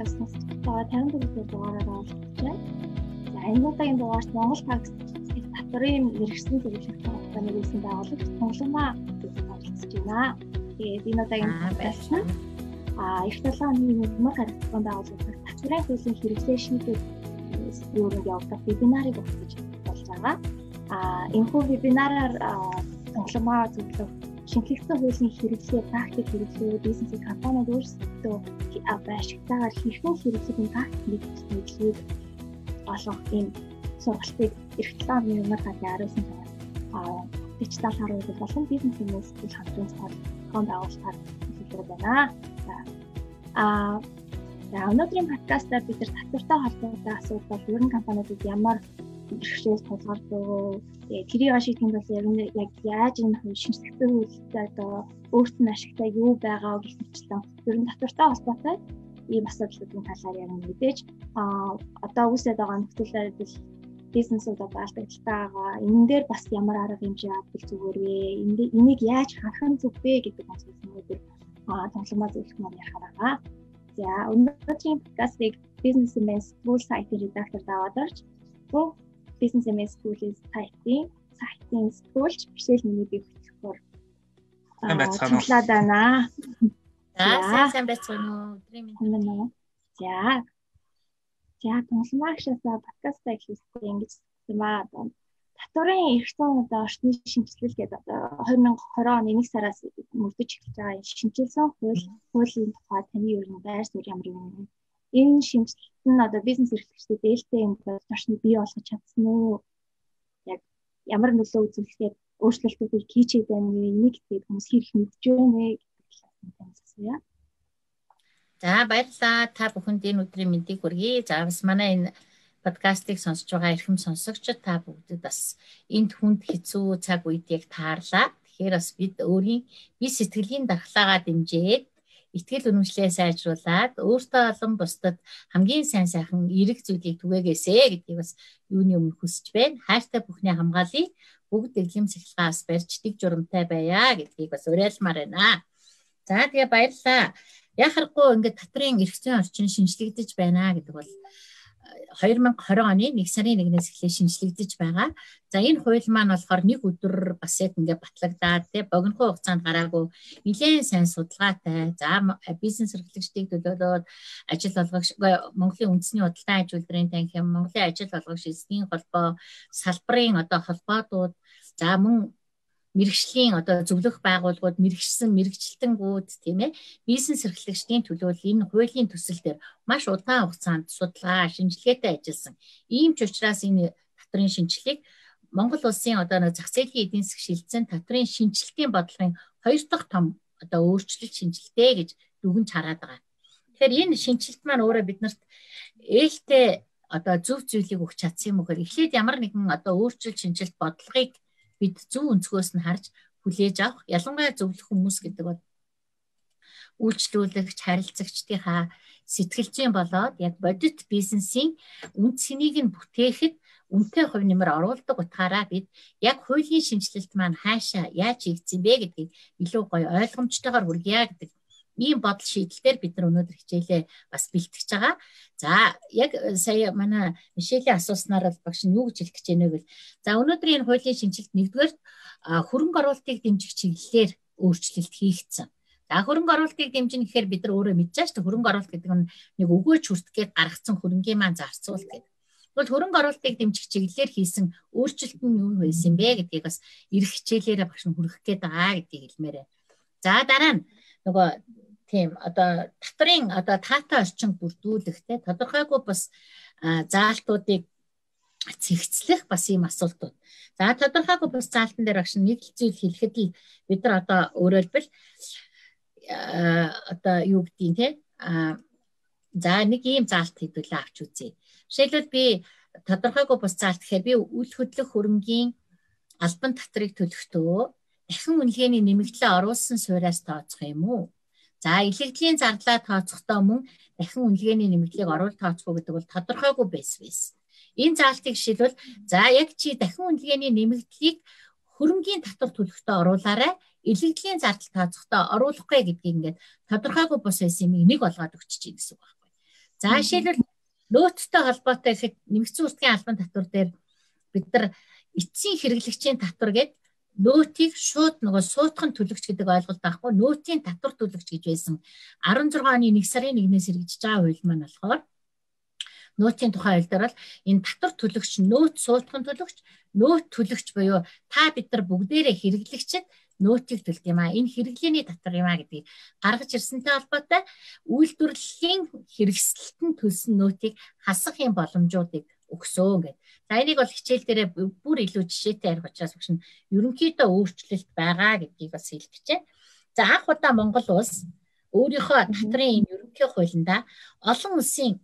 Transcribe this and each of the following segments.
подкаст сонсогчдоо 54 дугаараар олгож байна. За энэ удаагийн дугаарт Монгол тагс татварын мэрэгсэн зөвлөх компани үүсэн байгуулагч Тонгломаа оролцож байна. Тэгээд энэ удаагийн подкаст нь а их талааны нэмэр харилцаанд байгуулагдах татварын хуулийн хэрэгцээ шинжилгээ өөрөөр явуулах вебинарыг өгч болж байгаа. А энэхүү вебинараар Тонгломаа зөвлөх шинжлэхтэй хуулийн хэрэглээ, практик хэрэглээ, бизнесийн компаниуд өөрсдөө ашигтайгаар хэрхэн хэрэглэх энэ практикийг нэглээд олох ийм сургалтыг эх 7 оны өмнө гадны 19 сараас аа дижитал харуулт болон бизнес хүмүүст хамтран зохиолхон байгуулалтаар хэлбэр байна. Аа за өнөөдрийн подкастаар бид нар татвартай холбоотой асуудал ер нь компаниудад ямар бэрхшээл тулгардаг. Тэгээ тэрийг ашиглах юм бол яг нь яг яаж энэ шинжлэхтэй хөлтэй одоо өөрт нь ашигтай юу байгаа гэх мэтлэн ер нь татвартай холбоотой ийм асуудлуудын талаар яг мэдээж а одоо үүсээд байгаа нөхцөлөөр бол бизнесүүд одоо алдагдaltaй байгаа. Энэ дээр бас ямар арга хэмжээ авбал зүгээр вэ? Энийг яаж харах нь зүг вэ гэдэг асуулт өнөөдөр а тогломоо зөвлөх маань ярих байгаа. За өнөөдрийн подкастыг бизнес имэс tool site-ийн редактор даваад орж бүх бизнес MS School-ийн сайтын сайтын сэтгүүлч бишэл миний бий хөтлөхөөр сайн байцгаана уу? байна. За сайн сайн байцгаана уу? Өдрийн мэнд. За. За тунламагшаасаа подкастаа хийхдээ ингэж юм аа. Татварын эрхтэн одоо орчны шинжилэл гэдэг одоо 2020 оны 1 сараас мөрдөж эхэлж байгаа шинжилсэн хууль хуулийн тухай таны ер нь байр суурь ямар юм энэ шинжилэлт нь одоо бизнес эрхлэгчдэд ээлтэй юм бол орчны бий болгож чадсан уу? Яг ямар нөлөө үзүүлэхээр өөрчлөлтүүдийг хийчээд байна вэ? Энийг тэгээд хүмүүс хэрэг мэдж байна вэ гэдэг талаас нь асууя. За баярлалаа. Та бүхэнд энэ өдрийн мэндийг хүргэе. За бас манай энэ подкастыг сонсож байгаа эрхэм сонсогчид та бүгдэд бас энд хүнд хэцүү цаг үед яг таарлаа. Тэгэхээр бас бид өөрийн бие сэтгэлийн дархлаагаа дэмжиж итгэл үнэмшлээ сайжруулад өөртөө олон бусдад хамгийн сайн сайхан эерэг зүйлийг түгээгээсэ гэдгийг бас юуны өмнө хүсэж байна. Хайртай бүхний хамгаалыг бүгд дэглэм сахилгаас барьж дэг журамтай байя гэдгийг бас уриалмаар байна. За тэгээ баярлалаа. Яхахгүй ингээд татрын эрхцэн орчин шинжлэгдэж байна гэдэг бол 2020 оны 1 сарын 1-ээс эхлээ шинжлэгдэж байгаа. За энэ хууль маань болохоор нэг өдөр бас яг ингээд батлагдаад тий богинохон хугацаанд гараагүй нэлээд сайн судалгаатай. За бизнес эрхлэгчдийг төлөөлөөд ажил олгогч Монголын үндэсний худалдан аж үйлдвэрийн танхим, Монголын ажил олгогч эсгийн холбоо, салбарын одоо холбоотууд за мөн мэрэгжлийн одоо зөвлөх байгууллагууд мэрэгчсэн мэрэгчлэлтэнгүүд тийм ээ бизнес эрхлэгчдийн төлөөлөл энэ хуулийн төсөл дээр маш удаан хугацаанд судалгаа шинжилгээтэй ажилласан. Ийм ч учраас энэ татрын шинжилгээг Монгол улсын одоо нэг зах зээлийн эдийн засаг шилжсэн татрын шинжилтийн бодлогын хоёр дахь том одоо өөрчлөлт шинжилтээ гэж дүгнж хараад байгаа. Тэгэхээр энэ шинжилт маань өөрөө биднэрт ээлтэй одоо зөв зүйлийг өгч чадсан юм уу гэхээр эхлээд ямар нэгэн одоо өөрчлөлт шинжилт бодлогыг бид зөв өнцгөөс нь харж хүлээж авах ялангуяа зөвлөх хүмүүс гэдэг бол үйлчлүүлэгч харилцагчдынхаа сэтгэлзэн болоод яг бодит бизнесийн үнд цэнийг нь бүтээхэд үнэтэй хувь нэмэр оруулдаг утгаараа бид яг хуулийн шинжилэлт маань хаашаа яаж хийгдсэн бэ гэдгийг илүү гоё ойлгомжтойгоор хүргье гэдэг ийм бодол шийдэлээр бид нар өнөөдөр хичээлээ бас бэлтгэж байгаа. За яг сая манай Мишелийн асууснаар бол багш нь юу гэж хэлэх гэж байна вэ? За өнөөдрийн энэ хуулийн шинжилт нэгдүгээр хөрөнгө оруулалтыг дэмжих чиглэлээр өөрчлөлт хийгдсэн. За хөрөнгө оруулалтыг дэмжинэ гэхээр бид нар өөрөө шүү дээ. Хөрөнгө оруулалт гэдэг нь нэг өгөөж хүртгээд гаргацсан хөрөнгийн маань зарцуулт гэдэг. Тэгвэл хөрөнгө оруулалтыг дэмжих чиглэлээр хийсэн өөрчлөлт нь юу байсан бэ гэдгийг бас эрэх хичээлээрээ багш нь хүргэх гээд байгаа гэдгийг хэлмээр байна. За дараа нь нөгөө тийм одоо татрын одоо таатай орчин бүрдүүлэхтэй тодорхойгүй бас заалтуудыг цэгцлэх бас ийм асуултууд. За тодорхойгүй бас заалтан дээр багш нэг л зүйл хэлэхэд л бид нар одоо өөрөөлбөл одоо юу гэдгийг те а за нэг ийм заалт хэдүүлээ авч үзье. Жишээлбэл би тодорхойгүй бас заалт гэхээр би үл хөдлөх хөрөнгийн албан татрыг төлөхдөө дахин үнэлгээний нэмэгдлээ оруулсан суураас тооцох юм уу? За илэгдлийн зарлаа тооцохдоо мөн дахин үнэлгээний нэмэгдлийг оруулж тооцох гэдэг бол тодорхойгүй байсан байсан. Энэ заалтыг жишээлбэл за яг чи дахин үнэлгээний нэмэгдлийг хөрөнгөний татвар төлөختөө оруулаарай илэгдлийн зардал тооцохдоо оруулахгүй гэдгийг ингээд тодорхойгүй бус байсан юм нэг олгоод өгч чинь гэсэн үг байхгүй. За жишээлбэл нөөцтэй холбоотой гэхэд нэмэгдсэн үртгийн албан татвар дээр бид нар эцсийн хэрэглэгчийн татвар гэдэг нөөтийг шууд нөгөө суутхан төлөгч гэдэг ойлголт байхгүй нөөтийн татвар төлөгч гэж байсан. 16 оны 1 сарын 1-ээс хэрэгжиж байгаа хууль маань болохоор нөөтийн тухай хууль дээр бол энэ татвар төлөгч нөөт суутхан төлөгч нөөт төлөгч буюу та бид нар бүгдээрээ хэрэглэгчд нөөтийг төлд юм а энэ хэрэглээний татвар юм а гэдгийг гаргаж ирсэнтэй холбоотой үйлдвэрлэлийн хэрэгсэлтэн төлсөн нөөтийг хасах юм боломжуудыг өгсөн гэдэг. За энийг бол хичээл дээрээ бүр илүү жишээтэй ярих учраас багш нь ерөнхийдөө өөрчлөлт байгаа гэдгийг бас байна. За анх удаа Монгол улс өөрийнхөө татрын энэ ерөнхий хуулиндаа олон улсын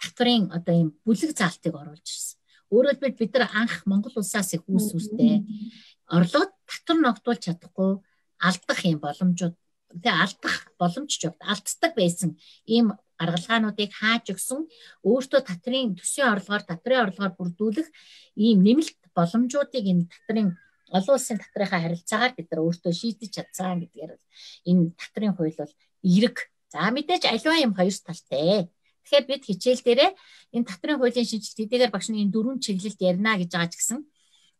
татрын одоо ийм бүлэг заалтыг оруулж ирсэн. Өөрөөр хэлбэл бид нар анх Монгол улсаас их үүс үүстэй орлогод татвар ногдуулж чадахгүй алдах юм боломжууд тэгээ алдах боломж ч явд алддаг байсан ийм гаргалгаануудыг хааж өгсөн өөртөө татрын төсвийн орлогоор татрын орлогоор бүрдүүлэх ийм нэмэлт боломжуудыг энэ татрын олон улсын татрынхаа харилцаагаар бид нар өөртөө шийдэж чадсан гэдгээр энэ татрын хууль бол эерэг. За мэдээж аливаа юм хоёр талтай. Тэгэхээр бид хичээл дээрээ энэ татрын хуулийн шинжилт эдгээр багш энэ дөрвөн чиглэлд ярина гэж байгаа ч гэсэн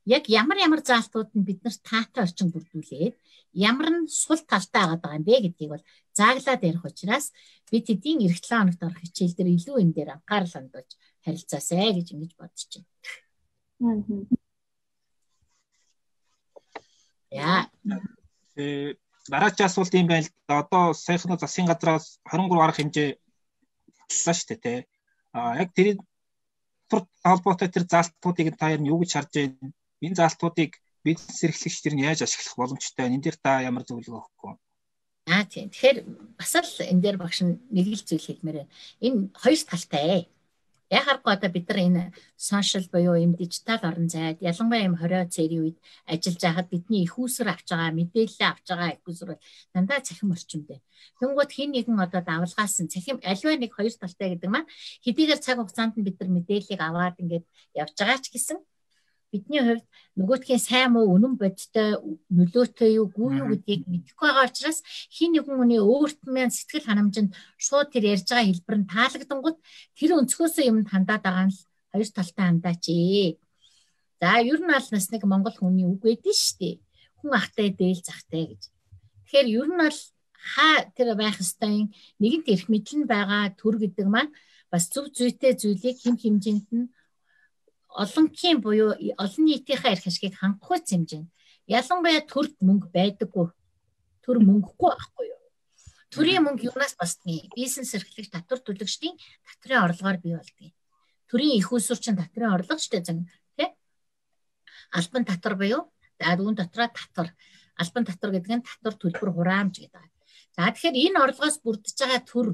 яг ямар ямар заалтууд нь бид нарт таатай орчин бүрдүүлээд ямар нь сул талтай байгаа юм бэ гэдгийг бол зааглаад ярих учраас бид хэдийн эх 7 хоногт орох хичээл дээр илүү энэ дээр анхаарал хандуулж харилцаасай гэж ингэж бодож байна. Яа. Э дараагийн асуулт юм байна л да. Одоо саяхан засгийн газраас 23 арга хэмжээ боллоо шүү дээ тий. А яг тэр холбоотой тэр заалтуудыг та юу гэж харж байна? Энэ заалтуудыг бизнес эрхлэгч нар нь яаж ашиглах боломжтой? Энэ дээр та ямар зөвлөгөө өгөх вэ? Аа тийм. Тэгэхээр бас л энэ дээр багш нэг л зүйл хэлмээр байна. Энэ хоёр талтай. Яхааргүй одоо бид нар энэ сошиал буюу юм дижитал орон зайд ялангуяа юм 20 цэрийн үед ажиллаж байхад бидний их усэр авч байгаа мэдээлэл авч байгаа их усэр дандаа цахим орчимтэй. Тэнгууд хин нэгэн одоо давлгаасан цахим аливаа нэг хоёр талтай гэдэг маань хэдийгээр цаг хугацаанд нь бид нар мэдээллийг аваад ингээд явж байгаа ч гэсэн бидний хувьд нөгөөтхийн сайн муу үнэн бодтой нөлөөтэй юу гүй юу гэдгийг мэдэхгүй байгаа учраас хин нэгэн хүний өөрт маань сэтгэл ханамжинд шууд тэр ярьж байгаа хэлбэр нь таалагдангууд тэр өнцгөөсөө юм хандаад байгаа нь хоёр талтай хандаач ээ. За ер нь аль нас нэг монгол хүний үг байдэн шүү дээ. Хүн ахтай дээл захтай гэж. Тэгэхээр ер нь бол хаа тэр байх ёстой нэгэнт эрх мэдэл нь байгаа төр гэдэг маань бас зөв зүйтэй зүйлийг хэм хэмжээнд нь олонхийн буюу олон нийтийнхээ эрх ашгийг хангахгүй хэмжээнд ялангуяа төрд мөнгө байдаггүй. Төр мөнгөгүй байхгүй юу? Төрийн мөнгө юунаас босдгийг бизнес эрхлэгч татвар төлөгчдийн татрын орлогоор бий болдгийг төрийн их усурчин татрын орлого штэ зэн тий албан татвар буюу за үүн дотроо татвар. Албан татвар гэдэг нь татвар төлбөр хураамж гэдэг. За тэгэхээр энэ орлогоос бүрдэж байгаа төр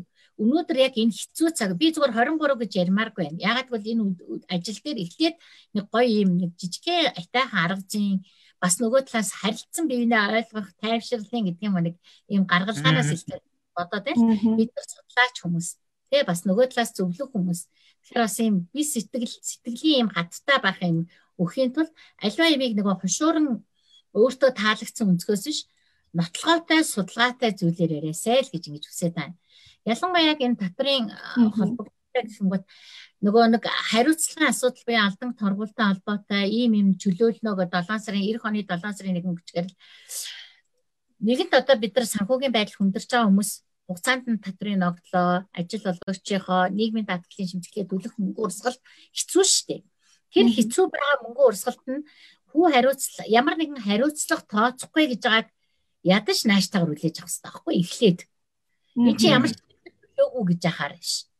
өнөөдөр яг энэ хэцүү цаг би зүгээр 23 гэж ярмааргүй байна. Ягаад гэвэл энэ ажил дээр эхлээд нэг гоё юм нэг жижигхэн айтайхан аргажийн бас нөгөө талаас харилцсан бивнээ ойлгох тайвширлын гэдэг юм нэг ийм гаргалгаанаас эхлээд бодоод байна. Бид нар судлаач хүмүүс тэгээ бас нөгөө талаас зөвлөх хүмүүс. Тэгэхээр бас ийм би сэтгэл сэтгэлийн ийм хаттай байх юм өхийн тулд альва ямиг нөгөө хушууран өөртөө таалагдсан өнцгөөс биш нотлогоотой судалгаатай зүйлээр яриасай л гэж ингэж хүсэж байна. Ялангуяа яг энэ татрын холбогдолтой гэсэнгүүт нөгөө нэг хариуцлагын асуудал буюу алдан торгуултай холбоотой ийм юм чөлөөлнөөгөө 7 сарын 90 оны 7 сарын 1 гэчгээр нэгэнт одоо бид нар санхүүгийн байдал хүндэрч байгаа хүмүүс хугацаанд нь татрын ногдлоо ажил олгогчийнхоо нийгмийн даатгалын шимтгэлээ төлөх мөнгө урсгал хэцүү шттэ. Тэр хэцүү байгаа мөнгө урсгалт нь хүү хариуцлага ямар нэгэн хариуцлага тооцохгүй гэж байгааг ядаж нааштайгаар үлээж авах хэрэгтэй байхгүй эхлээд. Энд чи ямар нөлөөгүй гэж яхаар ш.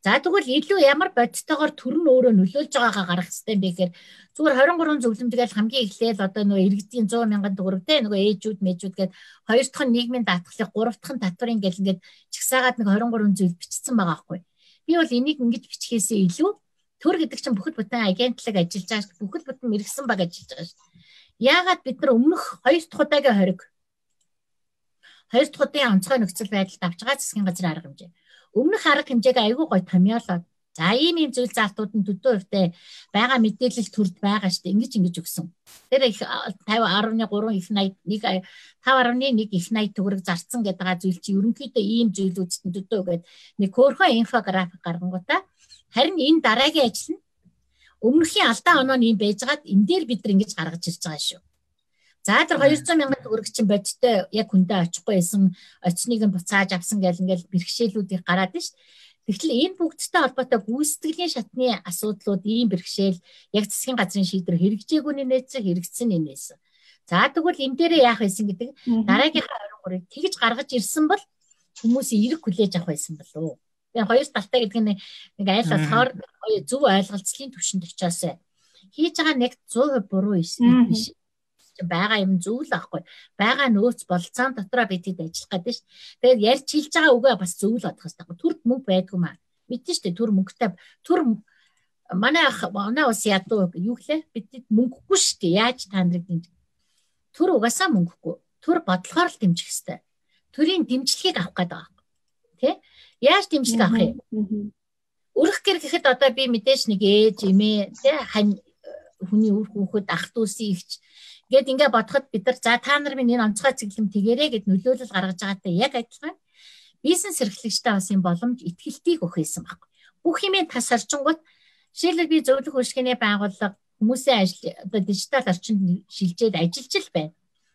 За тэгвэл илүү ямар бодтойгоор төр нь өөрөө нөлөөлж байгаагаа гаргах хэрэгтэй юм бэ гэхээр зүгээр 23 зөвлөмжгээл хамгийн эхлээл одоо нөгөө иргэдийн 100 мянган төгрөг те нөгөө ээжүүд мэжүүд гээд хоёр дахь нь нийгмийн даатгалыг гурав дахь нь татварын гэл ингээд чагсаагаад нэг 23 зүйл бичсэн байгаа байхгүй. Би бол энийг ингэж бичгээсээ илүү төр гэдэг чинь бүхэл бүтэн агентлаг ажиллаж байгаа бүхэл бүтэн мэрэгсэн баг ажиллаж байгаа шүү. Яагаад бид нар өмнөх хоёр дахь удаагийн хориг хоёр дахь удаа онцгой нөхцөл байдалд авч байгаа засгийн газрын арга хэмжээ. Өмнөх арга хэмжээг айгүй гой томьёолоод За ийм ийм зүйл заалтууд нь төдөө хувьтай байгаа мэдээлэл төрд байгаа штэ ингэж ингэж өгсөн. Тэр их 50.3 их 80 нэг 5.1 их 80 төгрөг зарцсан гэдэг байгаа зүйл чи ерөнхийдөө ийм зүйлүүдтэй төдөө гээд нэг хөөрхөн инфографик гаргангуудаа харин энэ дараагийн ажил нь өмнөхийн алдаа оноо нь юм байжгаад энэ дээр бид нар ингэж гаргаж ирж байгаа шүү. За тэр 200 мянган төгрөг чинь бодиттой. Яг хүндээ очихгүй байсан. Очныг нь буцааж авсан гэл ингээл бэрхшээлүүдийг гараад ш. Тэгтэл энэ бүгдтэй холбоотой гүйцэтгэлийн шатны асуудлууд ийм бэрхшээл яг засгийн газрын шийдвэр хэрэгжээгүйний нээсэн хэрэгцсэн нээсэн. За тэгвэл энэ дээрээ яах байсан гэдэг? Дараагийнхаа 23-ыг тэгж гаргаж ирсэн бол хүмүүсийн эрг хүлээж авах байсан болов уу? Тэгээ хоёр талтай гэдэг нь нэг айл болохоор зөв ойлголцлын төвшөнд очиосоо хийж байгаа нэг 100% буруу биш байгаа юм зүйл аахгүй. Байгаа нөөц болцоон дотроо бид хэд ажиллах гэдэг ш. Тэгээд ярьж хэлж байгаа үгээ бас зөвл бодох хэрэгтэй. Төрд мөнгө байдгүй маа. Мэдэн штэ төр мөнгөтэй төр манай манай ус ядуу юу гэлээ бидэд мөнгөгүй штэ. Яаж та нарыг дэмжих? Төр угаасаа мөнгөгүй. Төр бодлохоор л дэмжих хэрэгтэй. Төрийн дэмжлэгийг авах гэдэг байгаа. Тэ? Яаж дэмжлэг авах юм? Өрх гэр гэхэд одоо би мэдээж нэг ээж эмээ тэ хань хүний үр хүүхэд ах дүүсийн ихч Гэт ингээ бодоход бид нар за та нар минь энэ онцгой цэглэм тэгэрэй гэд нөлөөлөл гаргаж байгаатай яг адилхан бизнес эрхлэгчтэй бас юм боломж итгэлтийг өгөхөөсөн баг. Бүх юмээ тасарчингууд жишээлбэл би зөвлөх үйлчлэгээний байгууллага хүмүүсийн ажил одоо дижитал орчинд шилжээд ажиллаж л байна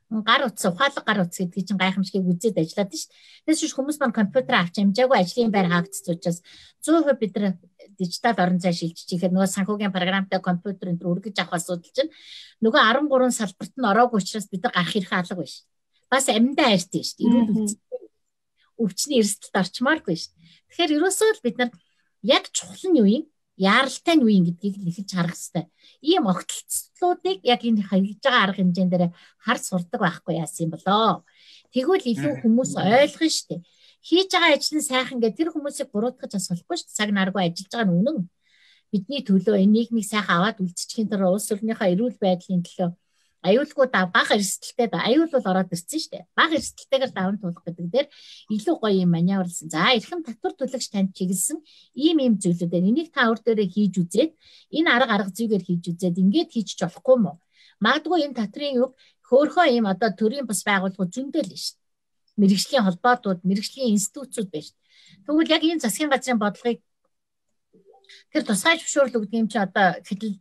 гар утас ухаалаг гар утас гэдэг чинь гайхамшигыг үзээд ажиллаад шүү дээ. Тэгээс чинь хүмүүс маань компьютер авч амжаагүй ажлын байр хаагдц учраас 100% бид нар дижитал орон зай шилжиж ихээр нөгөө санхүүгийн програмтай компьютер энэ үргэж авах асуудал чинь нөгөө 13 салбарт нь ороогүй учраас бид нар гарах хэрэг алга биш. Бас амьдаа хайртай шүү. Ирүүл өвчтөй өвчний эрсдэлд орчмааргүй шүү. Тэгэхээр ерөөсөө л бид нар яг чухал нь юу юм? Яаралтай нь юм гэдгийг л ихэж харах хэрэгтэй. Ийм огтлцлуудыг яг энэ хаягж байгаа арга хэмжээнд дээр хар сурдаг байхгүй яасан юм болоо. Тэгвэл илүү хүмүүс ойлгоно шүү дээ. Хийж байгаа ажил нь сайхан гэдэг тэр хүмүүсийг буруутгаж бас болохгүй шүү дээ. Цаг наргүй ажиллаж байгаа нь үнэн. Бидний төлөө энэ нийгмийг сайхан аваад үлдчиххийн тулд улс орныхоо эрүүл байдлын төлөө аюулгүй да бага эрсдэлтэй да аюул бол ороод ирсэн шүү дээ. Бага эрсдэлтэйгээр даван туулах гэдэг дээр илүү гоё юм маневрлсан. За эрхэм татвар төлөгч танд чиглэсэн ийм ийм зүйлүүдээр энийг та өөр дээрээ хийж үзээд энэ арга арга зүйгээр хийж үзээд ингээд хийчих болохгүй мó. Магадгүй энэ татрын юг хөөхөө ийм одоо төрийн бас байгууллагууд зөндөл нь шүү. Мэргэжлийн холбоотууд, мэргэжлийн институтууд дээ. Тэгвэл яг энэ засгийн газрын бодлогыг тэр тусгай зөвшөөрөл өгдөг юм чи одоо хэдэл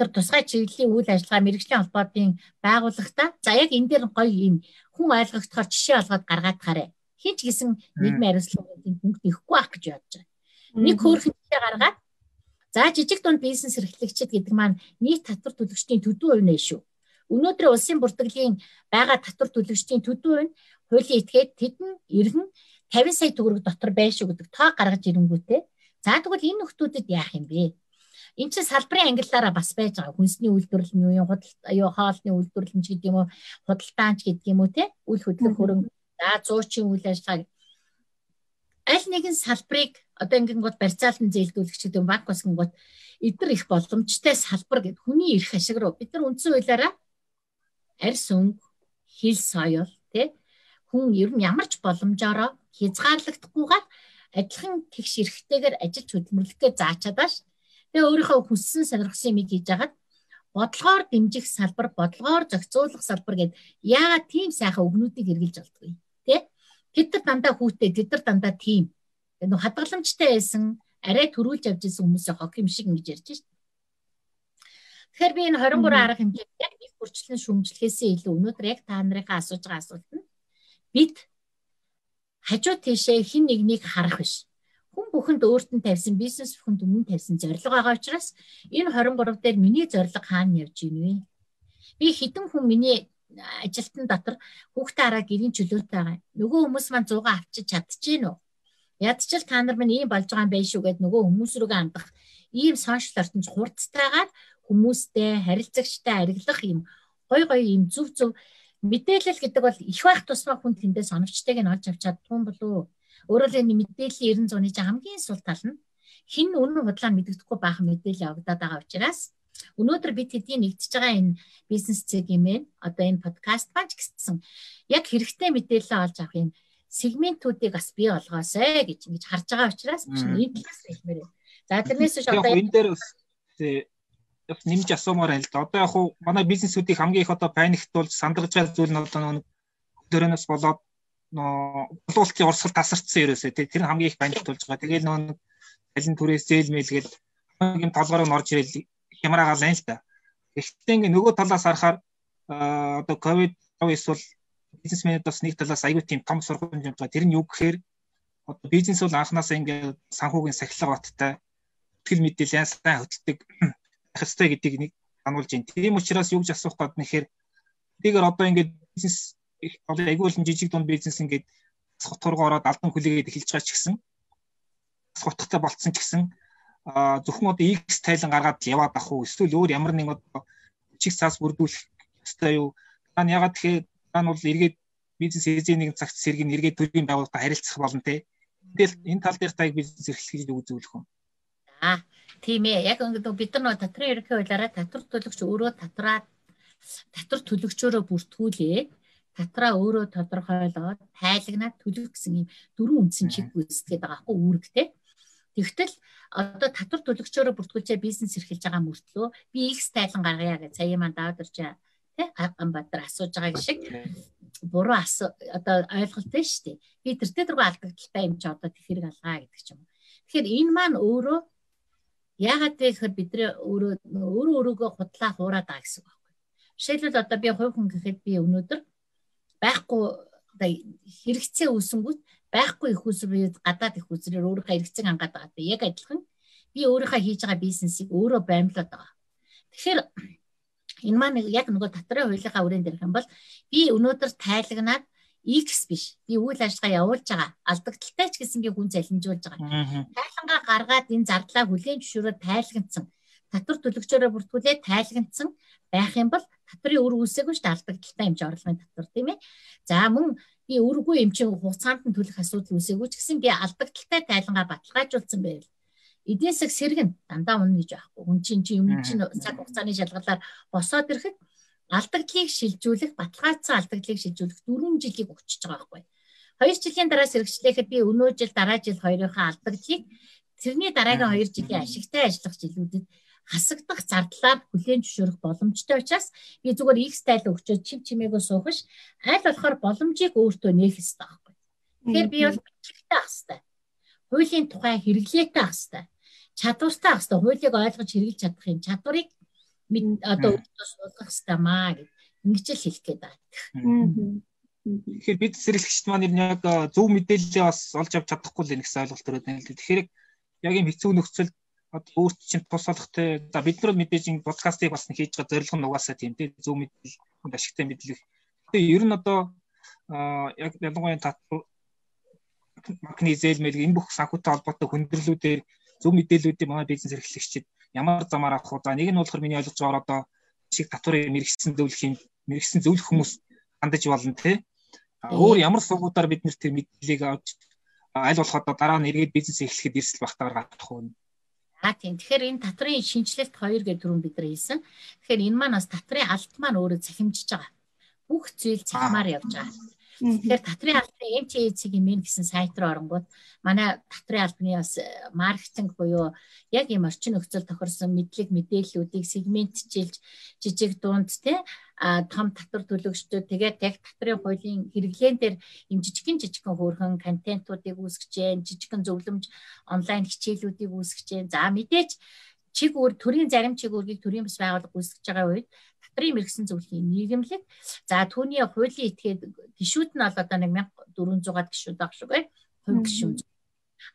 тэр тусгай чиглэлийн үйл ажиллагаа мэрэгжлийн холбоотын байгууллагата за яг энэ дээр гоё юм хүн ойлгогдохоор жишээ олгоод гаргаад хараа. Хин ч гэсэн нийгмийн хариуцлагын пункт ихгүй байх гэж бодож байгаа. Нэг хөөрхөн жишээ гаргаад за жижиг дунд бизнес эрхлэгчид гэдэг маань нийт татвар төлөгчдийн төдөө хувь нэ шүү. Өнөөдөр улсын бүртгэлийн байгаа татвар төлөгчдийн төдөө хувь хуулийн этгээд тэдэн иргэн 50 сая төгрөг дотор байшгүй гэдэг тоо гаргаж ирэнгүүтээ за тэгвэл энэ нөхдүүдэд яах юм бэ? Энд чинь салбарын ангиллаараа бас байж байгаа. Хүнсний үйлдвэрлэл нь юу, худал юу хоолны үйлдвэрлэлч гэдэг юм уу, худалдаанч гэдэг юм уу те? Үйл хөдлөх хөрөнгө, за зуучийн үйл ажиллагаа аль нэгэн салбарыг одоо ингэнгүүт барьцаалтан зээлдүүлэгч гэдэг банк бас гингүүт эдгээр их боломжтой салбар гэд хүний эрх ашиг руу. Бид нар үндсэн хуулиараа арьс өнгө, хил соёл тий хүн ер нь ямар ч боломжоор хязгаарлагдахгүйгээр адилхан тэгш эрхтэйгээр ажил хөдөлмөрлөхөө заачаад бааш Тэгээ өөрийнхөө хүссэн сонирхсан юм хийж агаад бодлогоор дэмжих салбар, бодлогоор зохицуулах салбар гэд яагаад тийм сайхан өгнүүдийг хэрэгжилж болдгоо тий? Тэд нар дандаа хүүтэй, тэд нар дандаа тийм. Нэг хадгаламжтай байсан, арай төрүүлж авч ирсэн хүмүүсийн хог юм шиг ингэж ярьж шít. Тэгэхээр би энэ 23 арга хэмжээнд яг нэг хүрчлэн шүмжлэхээсээ илүү өнөөдөр яг та нарынхаа асууж байгаа асуулт нь бид хажуу тийшээ хин нэгнийг харах биш хүн бүхэнд өөрт нь тавьсан бизнес бүхэнд өмнө тавьсан зорилго байгаа учраас энэ 23 дээр миний зорилго хаана явж ийн вэ? Би хідэн хүн миний ажилтан дотор хүүхдээ хараа гэрийн чөлөөтэй байгаа. Нөгөө хүмүүс маань 100 авчиж чадчихэв нөө. Ядчил та нар минь ийм болж байгаа юм байна шүү гэд нөгөө хүмүүс рүүгээ амдах ийм сошиал ертөнц хурдтайгаар хүмүүстэй харилцагчтай арилгах юм гой гой юм зүв зүв мэдээлэл гэдэг бол их байх тусмаа хүн тэндээ соновчтойг нь олж авч чаддгүй болов Өөрөөр хэлбэл мэдээллийн 90 зууны чинь хамгийн сул тал нь хин үнэн худлаа мэддэхгүй баахан мэдээлэл явагдаад байгаа учраас өнөөдөр бид хэдийн нэгдэж байгаа энэ бизнес цэг юм ээ. Одоо энэ подкаст маань ч гэсэн яг хэрэгтэй мэдээлэл олж авах юм сегментүүдийг бас бий болгоосай гэж ингэж харж байгаа учраас энэ талаас хэлмээр байна. За тэрнээс ч одоо энэ дээр яг нэмж асуумаар байна л да. Одоо яг хуу манай бизнесүүдийг хамгийн их одоо паниктуулж сандаргаж байгаа зүйл нь одоо нэг дөрөнөөс болоод болуултын урсгал тасарчсан ерөөсөө тий тэр хамгийн их паниктуулж байгаа. Тэгээд нөө талын түрээс зээл мэлгээд юм толгороо норж ирэл хямраагаал байна л да. Гэхдээ ингээ нөгөө талаас харахаар одоо ковид эсвэл бизнесмэнүүд бас нэг талаас аюу тийм том сургамж юм байгаа. Тэр нь юу гэхээр одоо бизнес бол анханасаа ингээ санхүүгийн сахилга баттай тэгэл мэдээлэл сайн хөдөлдөг байх ёстой гэдгийг нэг сануулж байна. Тийм учраас юу гэж асуух гээд нэхэр тийгээр одоо ингээд бизнес одоо айгүй болон жижиг дунд бизнес ингээд хотургоо ороод алдан хүлээгээд эхэлж байгаа ч гэсэн хоттой болцсон ч гэсэн зөвхөн одоо X тайлан гаргаад яваад ах уу эсвэл өөр ямар нэг одоо чиг цаас бүрдүүлэх ёстой юу? Та нь ягаад тэгэхээр та нь бол эргээд бизнес эзэн нэг цагт сэргийг эргээд төрийн байгууллагатай харилцах болно те. Тэгэл энэ тал дээр таг бизнес эрхлэх гэж үзүүлэх юм. Аа тийм ээ. Яг ингээд бид нар татрын ерөнхий хуулиараа татвар төлөгч өөрөө татраа татвар төлөгчөөрөө бүртгүүлээ. Татраа өөрөө тодорхойлоод тайлагнаад төлөх гэсэн юм дөрвөн үндсэн чиг гүйцэтгээд байгаа хгүй үүрэгтэй. Тэгтэл одоо татвар төлөгчөөрөө бүртгүүлчээ бизнес эрхэлж байгаа мөртлөө би X тайлан гаргая гэж сая маань даваад ирж тий Амбатар асууж байгаа шиг буруу асуу одоо ойлголттой шүү дээ. Би тэртээ дөрвөн алдагдaltaй юм чи одоо тэр хэрэг алгаа гэдэг ч юм. Тэгэхээр энэ маань өөрөө яагаад гэхээр бидний өөрөө өөрөө өөрийгөө худлаа хуураад байгаа гэсэн үг байхгүй. Жишээлбэл одоо би хувь хүн гэхэд би өнөөдөр байхгүй хэрэгцээ үүсэнгүүт байхгүй их усрыг гадаад их усрээр өөрийнхөө хэрэгцээг хангаад байгаа. Яг адилхан би өөрийнхөө хийж байгаа бизнесийг өөрөө баймлаад байгаа. Тэгэхээр энэ маань яг нөгөө татрын хуулийнхаа үрэн дээрх юм бол би өнөөдөр тайлагнаад X биш. Би үйл ажиллагаа явуулж байгаа. Алдагдaltaй ч гэсэнгийн хүн залинжуулж байгаа. Тайлангаа гаргаад энэ зардлаа хүлээн зөвшөөрөө тайлагнцсан. Татвар төлөгчөөрөө бүртгүүлээ тайлагнцсан байх юм бол татрын үр үүсээгүй шүү дээ алдагдaltaй хэмжээ орлогын татвар тийм ээ. За мөн би үргүй юм чинь хугацаанд нь төлөх асуудал үүсээгүй ч гэсэн би алдагдaltaй тайлангаа баталгаажуулсан байвал эдийн засаг сэргэн дандаа унах гэж байхгүй. Хүн чинь чи юм чинь цаг хугацааны шалгалаар босоод ирэхэд алдагдлыг шилжүүлэх, баталгаажсан алдагдлыг шилжүүлэх 4 жилийг өгчөж байгаа байхгүй. 2 жилийн дараа сэргчлээхэд би өнөө жил дараа жил хоёрынхаа алдагдлыг тэрний дараагийн 2 жилийн ашигтай ажиллах жилүүдэд хасагдах зардлаар хүлээн зөвшөөрөх боломжтой учраас би зүгээр X тайл өгчөөд чив чимээгөө суухш аль болохоор боломжийг өөртөө нээх хэрэгтэй байхгүй. Тэгэхээр би бол бичлэгтэй ах хэрэгтэй. Хуулийн тухай хэрэглээтэй ах хэрэгтэй. Чадвартай ах хэрэгтэй. Хуулийг ойлгож хэрэгжилж чадах юм чадварыг одоо өөртөө суулгах хэрэгтэй маа гэж ингэж л хэлэх гээд байна. Тэгэхээр бид зэрлэгчд маань яг зөв мэдээлэлээ бас олж авч чадахгүй л нэгс ойлголт төрөд байна л дээ. Тэгэхээр яг юм хэцүү нөхцөлд одоо өөрт чинь тус болохтэй за бид нар мэдээж энэ подкастыг бас хийж байгаа зорилго нь угаасаа тийм тийм зөв мэдээлэл хүнд ашигтай мэдлэг. Тэгээ ер нь одоо яг ялангуяа татвар макны зээлмэл энэ бүх санхүүтэй холбоотой хүндрэлүүдээр зөв мэдээллүүдийг манай бизнес эрхлэгчид ямар замаар авах вэ? За нэг нь болохоор миний ойлгож байгаагаар одоо шиг татварыг мэрэгсэн зөвлөх юм мэрэгсэн зөвлөх хүмүүс хандаж болно тий. Өөр ямар сувгуудаар бид нэр тэр мэдээллийг авч аль болох одоо дараа нь эргээд бизнес эхлэхэд эрсдэл багтаагаар гаргах уу? А тийм. Тэгэхээр энэ татрын шинжилэлт 2 гэдэг түрүүн бид нар хийсэн. Тэгэхээр энэ маань бас татрын алт маань өөрөө цахимжиж байгаа. Бүх зүйл цахимаар явж байгаа. Тэгэхээр татрын албаны MTC-ийн гэсэн сайт руу оронгууд манай татрын албаны бас э, маркетинг буюу яг ийм орчин нөхцөл тохирсон мэдлэг мэдээллүүдийг сегментчилж жижиг дунд те а том татвар төлөгчдөд тэгээд яг татрын хуулийн хэрэглэн дээр им жижигэн жижигэн хөөрхөн контентуудыг үүсгэж, жижигэн зөвлөмж онлайн хичээлүүдийг үүсгэж, за мэдээж чиг үр төрийн зарим чиг үргийг төрийн бас байгууллага үүсгэж байгаа үед татрын мэрэгсэн зөвлөлийн нийгэмлэг. За түүний хуулийн этгээд гişүүд нь бол одоо 1400-аад гişүүд баг шүү гэ хувь гişүүд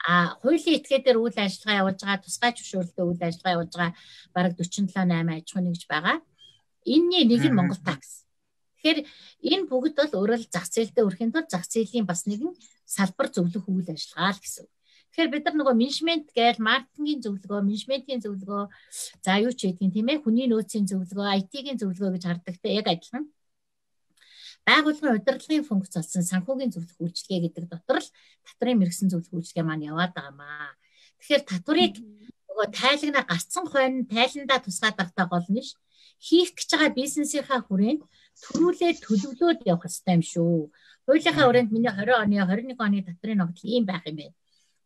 а хуулийн этгээдээр үйл ажиллагаа явуулж байгаа тусгай зөвшөөрлөлтөд үйл ажиллагаа явуулж байгаа бараг 47 8 аж ахуй нэгж байгаа. Энэний нэг нь Монгол такс. Тэгэхээр энэ бүгд бол өөрөө зах зээлдээ өрхийн тулд зах зээлийн бас нэгэн салбар зөвлөх үйл ажиллагаа л гэсэн. Тэгэхээр бид нар нөгөө менежмент гээл маркетингийн зөвлөгөө, менежментийн зөвлөгөө за юу ч гэдгийг тийм ээ хүний нөөцийн зөвлөгөө, IT-ийн зөвлөгөө гэж хардаг те яг адилхан. Байгууллагын удирдлагын функц болсон санхүүгийн зөвлөх үйлчилгээ гэдэг дотор л татврын мэрэгсэн зөвлөх үйлчилгээ маань яваад байгаамаа. Тэгэхээр татврыг нөгөө тайлагнаа гарцсан хойно тайландаа тусгаад багтаа гол нь ш хийх гэж байгаа бизнесийнхаа хүрээнд төрүүлээд төлөвлөөд явах хэрэгтэй юм шүү. Хуулийнхаа хүрээнд миний 20 оны 21 оны татрын ногдол ийм байх юм байна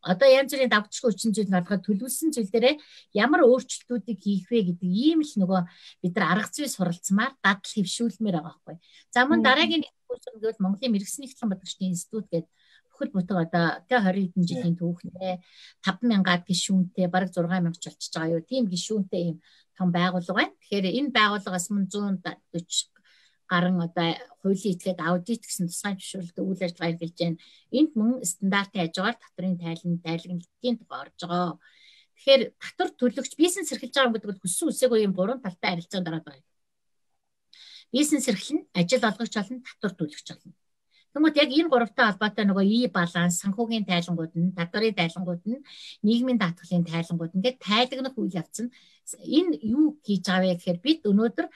одоо янз бүрийн давтчгүй хүчин зүйл болгоод төлөвлөсөн зүйл дээрээ ямар өөрчлөлтүүдийг хийх вэ гэдэг ийм л нөгөө бид нар арга зүй суралцмаар дадал хөвшүүлмээр байгаа байхгүй. За мөн дараагийн нэг нь гэвэл Монголын мэрэгсэн нэгтлэн бодлогчдын институт гэдэг бүхэл бүтэн одоо тэ 20 хэдэн жилийн түүхнээ 5000-аад гишүүнтэй бараг 6000 ч болчихж байгаа юу. Тийм гишүүнтэй ийм том байгууллага байна. Тэгэхээр энэ байгууллагаас мөн 140 гарan одоо хуулийн этгээд аудит гэсэн тусгай зөвшөөрлөлт үйл ажиллагаа эргэлж байна. Энд мөн стандартын хажуугаар татрын тайлан тайлгналтын тухай орж байгаа. Тэгэхээр татвар төлөгч бизнес эрхэлж байгаа гэдэг бол хүссэн үсээгүй юм гурван талтай харилцаанд ороод байгаа. Бизнес эрхлэн ажил олгогч болон татвар төлөгч болно. Тэгмээд яг энэ гуравтай холбоотой нөгөө и баланс, санхүүгийн тайлангууд нь, татварын тайлангууд нь, нийгмийн даатгалын тайлангууд ингээд тайлагнах үйл явц нь энэ юу хийж байгаа вэ гэхээр бид өнөөдөр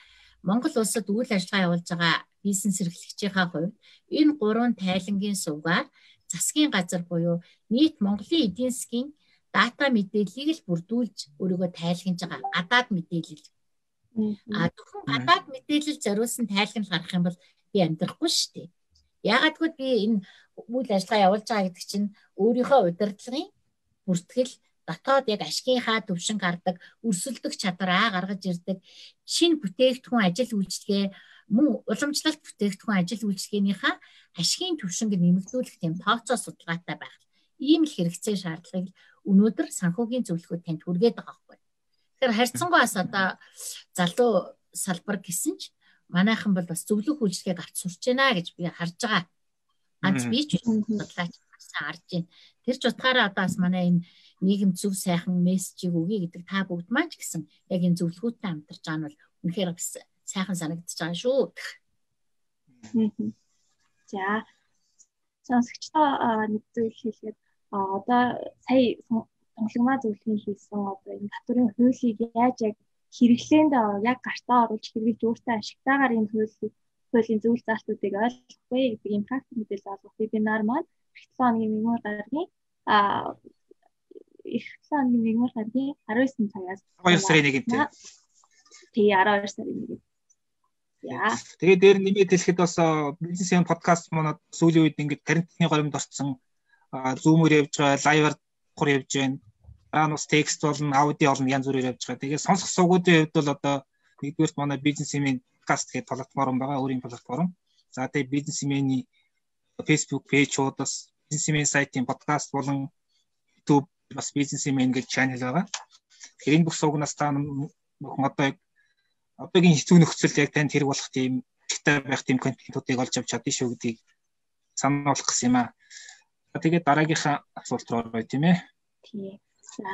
Монгол улсад үйл ажиллагаа явуулж байгаа бизнес эрхлэгчийн хувьд энэ гурван тайлангийн сувгаар засгийн газар буюу нийт Монголын эдийн засгийн дата мэдээллийг л бүрдүүлж өөрийгөө тайлгнаж байгаа гадаад мэдээлэл. А зөвхөн гадаад мэдээлэл зориулсан тайлгнал гарах юм бол би амьдрахгүй шүү дээ. Ягаад гэвэл би энэ үйл ажиллагаа явуулж байгаа гэдэг чинь өөрийнхөө удирдлагын бүртгэл дотоод яг ашигынхаа төвшин гардаг, өрсөлдөх чадвараа гаргаж ирдэг шинэ бүтээгдэхүүн ажил үйлчлэгээ мөн уламжлалт бүтээгдэхүүн ажил үйлчлэгээнийхээ ашигын төвшинг нэмэгдүүлэх тийм тооцоо судалгаатай байх. Ийм л хэрэгцээ шаардлагыг өнөөдөр санхүүгийн зөвлөгөө танд хүргээд байгаа байхгүй. Тэгэхээр харьцангуй бас одоо залуу салбар гэсэн ч манайхан бол бас зөвлөх үйлчлэгийг авч сурч байна гэж би харж байгаа. Ганц би ч судлаач харж байна. Тэр ч утгаараа одоо бас манай энэ нийгэм зөв сайхан мессежийг өгье гэдэг та бүгд маань ч гэсэн яг энэ зөвлөгөөтэй хамтарч байгаа нь бол үнэхээр сайхан санагдчихж байгаа шүү. За сонсогчдоо нэг зүйл хэлгээд одоо сая томлогмаа зөвлөгийн хийсэн одоо энэ татварын хуулийг яаж яг хэрэглээнд яг гартаа оруулж хэрэгж өөртөө ашигтайгаар энэ хуулийг хуулийн зөвлөл заалтуудыг ойлгохгүй гэдэг энэ практик мэдээлэл олгох вебинар маань 7 хоногийн мигмар гаргийн их сарын 1-р сарын 19 цагаас 12 сарын 1-нд тийм. Тий 12 сарын 1-нд. Яа. Тэгээд дээр нэмээд хэлэхэд бас бизнесийн подкаст манад сүүлийн үед ингээд карантины горимд орцсон зүүмөр явж байгаа, лайваар хур явж байна. Аа нус текст болон аудио болон янз бүрээр явж байгаа. Тэгээд сонсох суугуудын хувьд бол одоо нэгдүгээрт манай бизнесийн подкаст гэх платформ байгаа, өөрийн платформ. За тэгээд бизнесмений Facebook пэйжуудаас бизнесмен сайтын подкаст болон YouTube бас бизнесмен гэж channel байгаа. Тэгэхээр энэ бүх суугнаас та бүхэн одоо яг одоогийн хэцүү нөхцөл яг танд хэрэг болох тийм ихтэй байх тийм контентуудыг олж авч чадна шүү гэдгийг сануулах гэсэн юм аа. Тэгээд дараагийнхаа асуулт руу оръё тийм ээ. Тий. За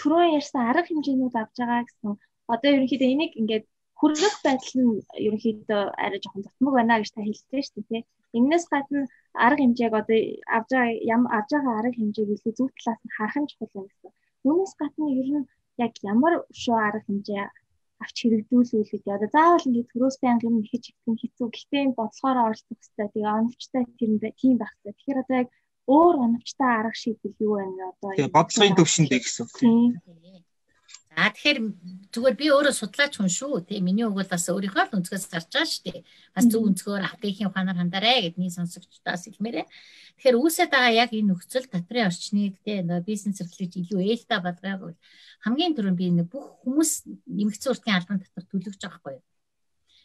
түрүүн ярьсан арга хэмжээнүүд авч байгаа гэсэн одоо ерөнхийдөө энийг ингээд хүргэх байдал нь ерөнхийдөө арай жоохон дутмаг байна гэж та хэлсэн шүү дээ. Энээс гадна арга хэмжээг одоо авж байгаа ям авж байгаа арга хэмжээг илүү зөв талаас нь харах нь чухал юм гэсэн. Үүнээс гадна ер нь яг ямар өшөө арга хэмжээ авч хэрэгжүүлвэл гэдэг. Одоо заавал ингээд төрөөс байнга юм ихэж ихтэн хэцүү. Гэхдээ энэ бодлогоор оролцох хэрэгтэй. Тэгээ оновчтой тийм тийм байх хэрэгтэй. Тэгэхээр одоо яг өөр оновчтой арга шийдэл юу вэ одоо? Тэгээ бодлогын төвшөндөө гэсэн үг. За тэгэхээр зүгээр би өөрөө судлаач хүн шүү. Тэ миний үг бол бас өөрийнхөө л өнцгөөс зарж байгаа шүү дээ. Бас зөв өнцгөөр автгийн ухаанаар хандаарэ гэдний сонсогчдоос хэлмээрээ. Тэгэхээр үүсэт байгаа яг энэ нөхцөл татрын орчныг тэ нөө бизнес эрхлэж илүү ээлтэй болгоог бол хамгийн түрүүнд би нэг бүх хүмүүс нэмэгдсэн уртын албан татвар төлөгч байгаа байхгүй юу?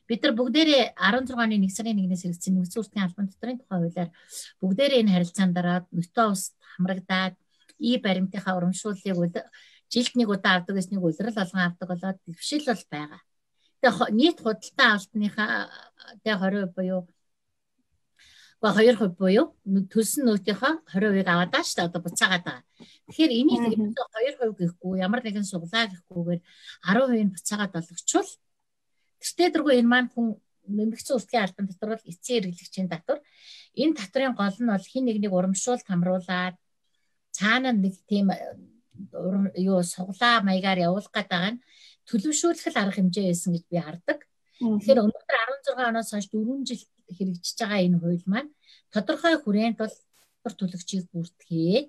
Бид нар бүгдээрээ 16 оны 1 сарын 1-ээс хэрэгжсэн нэмэгдсэн уртын албан татварын тухай хуулиар бүгдээрээ энэ харилцаанд дараад нөтөө ус хамрагдаад и баримтынхаа урамшууллыг жилд нэг удаа авдаг гэснийг улирал алган авдаг болоод дэвшил бол байгаа. Тэгээ нийт худалдан авалтныхаа тэгээ 20% буюу Гэхдээ 2% буюу төлсөн нөтийнхөө 20%-ийг аваад байгаа шүү дээ. Одоо буцаагаад байгаа. Тэгэхээр энийг тэгээд 2% гэхгүй ямар нэгэн суглаа гэхгүйгээр 10% нь буцаагаад болгочвол тэртээ дэргүй энэ маань хүн нэмэгдсэн үртгийн албан татвар бол эцсийн хэрэглэгчийн татвар. Энэ татврын гол нь бол хин нэгнийг урамшуулт хамруулаад цаана нэг тийм юу суглаа маягаар явуулах гээд байгаа нь төлөвшүүлэх арга хэмжээ байсан гэж би хардаг. Тэгэхээр өнөөдөр 16 оноос хойш 4 жил хэрэгжиж байгаа энэ хууль маань тодорхой хүрээнд бол төлөгчийг бүртгээд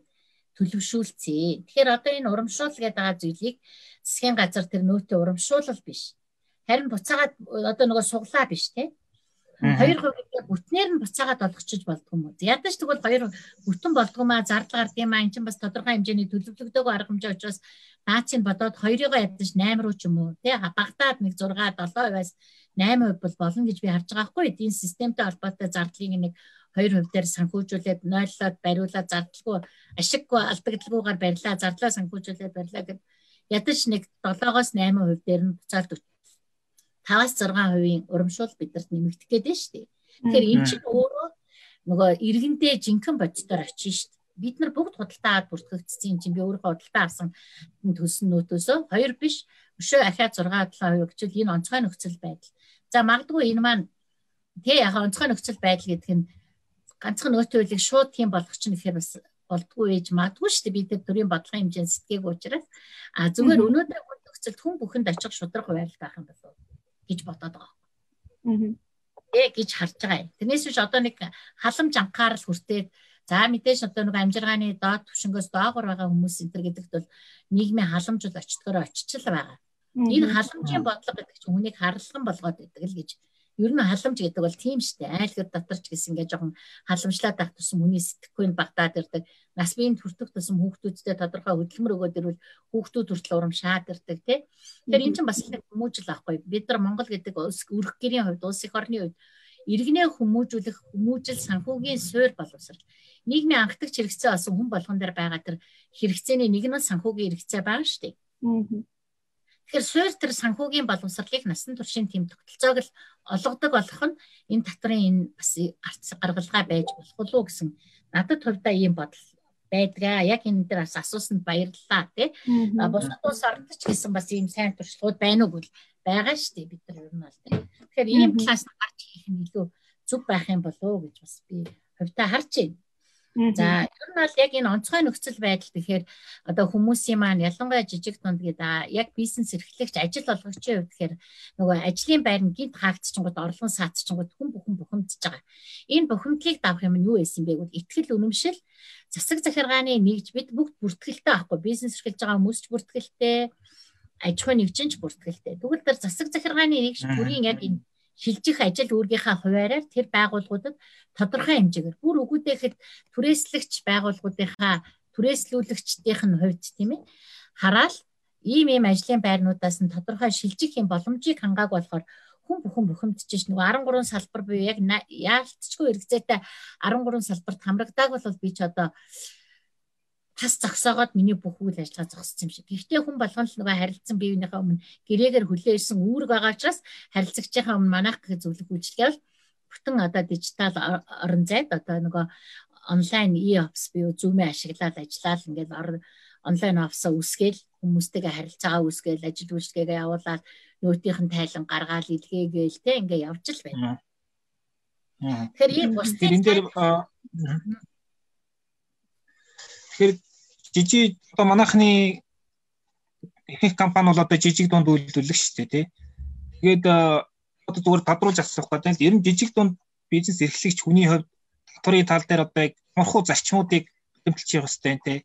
төлөвшүүлцээ. Тэгэхээр одоо энэ урамшуул гэдэг байгаа зүйлийг засгийн газар тэр нөөтөө урамшуулал биш. Харин буцаагаад одоо нөгөө суглаа биш те. 2% гэдэг бүтнээр нь буцаагаад олгочиж болдго юм уу? Ядаж тэгвэл 2 бүтэн болдго маа зардал гардаг юм аа. Энд чинь бас тодорхой хэмжээний төлөвлөгдөөгүй арга хэмжээ учраас наацыг бодоод 2-ыг ядаж 8 руу ч юм уу тий багтаад нэг 6 7%-аас 8% бол болно гэж би харж байгаа хгүй. Энэ системтэй холбоотой зардлыг нэг 2% дээр санхүүжүүлээд 0-лоод бариулаад зардалгүй ашиггүй алдагдaltaгүйгээр барилаа зардлаа санхүүжүүлээд барилаа гэд ядаж нэг 7-оос 8% дээр нь буцаад 5-аас 6%-ийн урамшуул бидэрт нэмэгдэх гээд байна шүү дээ. Тэгэхээр эн чинь өөрөө нөгөө иргэндээ жинхэнэ бодитоор очиж шүү дээ. Бид нар бүгд худалдаа аваад бүртгэгдсэн чинь би өөрөө худалдаа авсан төсөн нөтөөсөө хоёр биш өшөө ахаа 6 7% гэвэл энэ онцгой нөхцөл байдал. За магадгүй энэ маань тий яг онцгой нөхцөл байдал гэдэг нь ганцхан нөөцийн хуулийг шууд тийм болгох чинь ихээр бас болдгүй ээж магадгүй шүү дээ би тэр төрийн бодлогын хэмжээнд сэтгээг учраас а зүгээр өнөөдөр нөхцөлд хүн бүхэнд очих шудраг хуваарлт байх юм болов гэж бодоод байгаа. Аа. Э гэж харж байгаа. Тэрнээс биш одоо нэг халамж анхаарал хүртээд за мэдээж одоо нэг амжиргааны доод түвшингөөс доогор байгаа хүмүүс энэ төр гэдэгт бол нийгмийн халамж бол очтгороо очичл байгаа. Энэ халамжийн бодлого гэдэг чинь хүнийг харлан болгоод байдаг л гэж ер нь халамж гэдэг бол тийм штэ. Айлгад дотор ч гэсэн ингээ жоохон халамжлаад байх тусам хүний сэтгэхгүй багтаад ирдэг. Нас биеийн төртөх тусам хүүхдүүдтэй тодорхой хөдөлмөр өгөөд ирвэл хүүхдүүд хүртэл урамшаад ирдэг тий Тэгэхээр эн чинь бас нэг хүмүүжил аахгүй бид нар Монгол гэдэг өрх гэрийн хувьд улс их орны хувьд иргэнээ хүмүүжүүлэх хүмүүжил санхүүгийн суурь боловсрал нийгмийн анхдагч хэрэгцээ болсон хүн болгон дээр байгаа тэр хэрэгцээний нэг нь санхүүгийн хэрэгцээ байгаа штэ Тэгэхээр суурь төр санхүүгийн боловсролыг насан туршийн тэм тогтолцоог л олгодог болох нь энэ татварын энэ бас гарц гаргалгаа байж болох уу гэсэн надад хувьдаа ийм бодол байдгаа. Яг энэ дээр бас асуусанд баярлалаа тий. Бусад улс орнд ч гэсэн бас ийм сайн туршлагууд байна уу гэвэл байгаа шүү дээ бид нар ер нь бол тий. Тэгэхээр ийм талаас нь гарч хийх нь илүү зүг байх юм болов уу гэж бас би хувьдаа харж байна. За ер нь бол яг энэ онцгой нөхцөл байдал тэгэхээр одоо хүмүүсийн маань ялангуяа жижиг дунд гэдэг яг бизнес эрхлэгч ажил олгогчийн хувьд тэгэхээр нөгөө ажлын байр нь гинт хаагдчихгод орлогон саацчихгод хүн бүхэн бухимдж байгаа. Энэ бухимдлыг давах юм нь юу байсан бэ гэвэл ихтгэл үнэмшил засаг захиргааны нэгж бид бүгд бүртгэлтэй авахгүй бизнес эрхэлж байгаа хүмүүс ч бүртгэлтэй аж ахуй нэгжинч бүртгэлтэй. Тэгвэл тэр засаг захиргааны нэгж бүрийн яг энэ шилжих ажил үүргийнхаа хуваараар тэр байгууллагуудад тодорхой хэмжээгээр бүр өгөөдөөхөд түрээслэгч байгууллагуудынхаа түрээслүүлэгчдийнх нь хувьд тийм ээ хараал ийм ийм ажлын байрнуудаас нь тодорхой шилжих юм боломжийг хангааг болохоор хүн бүхэн бухимдчихж нөгөө 13 салбар буюу яг яалтчгүй хэрэгцээтэй 13 салбарт хамрагдааг бол би ч одоо тас зогсоогоод миний бүх үйл ажиллагаа зогссон юм шиг. Гэхдээ хүн болгон л нөгөө харилцсан биеийнхээ өмнө гэрээгээр хүлээ ирсэн үүрэг байгаа учраас харилцагчийнхаа өмнө манайх гэх зөвлөх үйлчлэгээл бүтэн одоо дижитал орон зайд одоо нөгөө онлайн e-ops буюу Zoom-ыг ашиглаад ажиллаад ингээд онлайн офсоо үсгээл хүмүүстэйгээ харилцаагаа үсгээл ажил үйлчлэгээ явуулаад нөтийнх нь тайлан гаргаал илгээгээл те ингээд явж л байна. Тэгэхээр ийм бусдын энэ дээр Тэгэхээр жижиг одоо манайхны ихэнх компани бол одоо жижиг дунд үйлдвэрлэх шүү дээ тий. Тэгээд э, одоо зүгээр тодруулж асуух гэдэг нь ер нь жижиг дунд бизнес эрхлэгч хүний хувьд татварын тал дээр одоо яг морхуу зарчмуудыг хэмтэлж явах хэрэгтэй тий.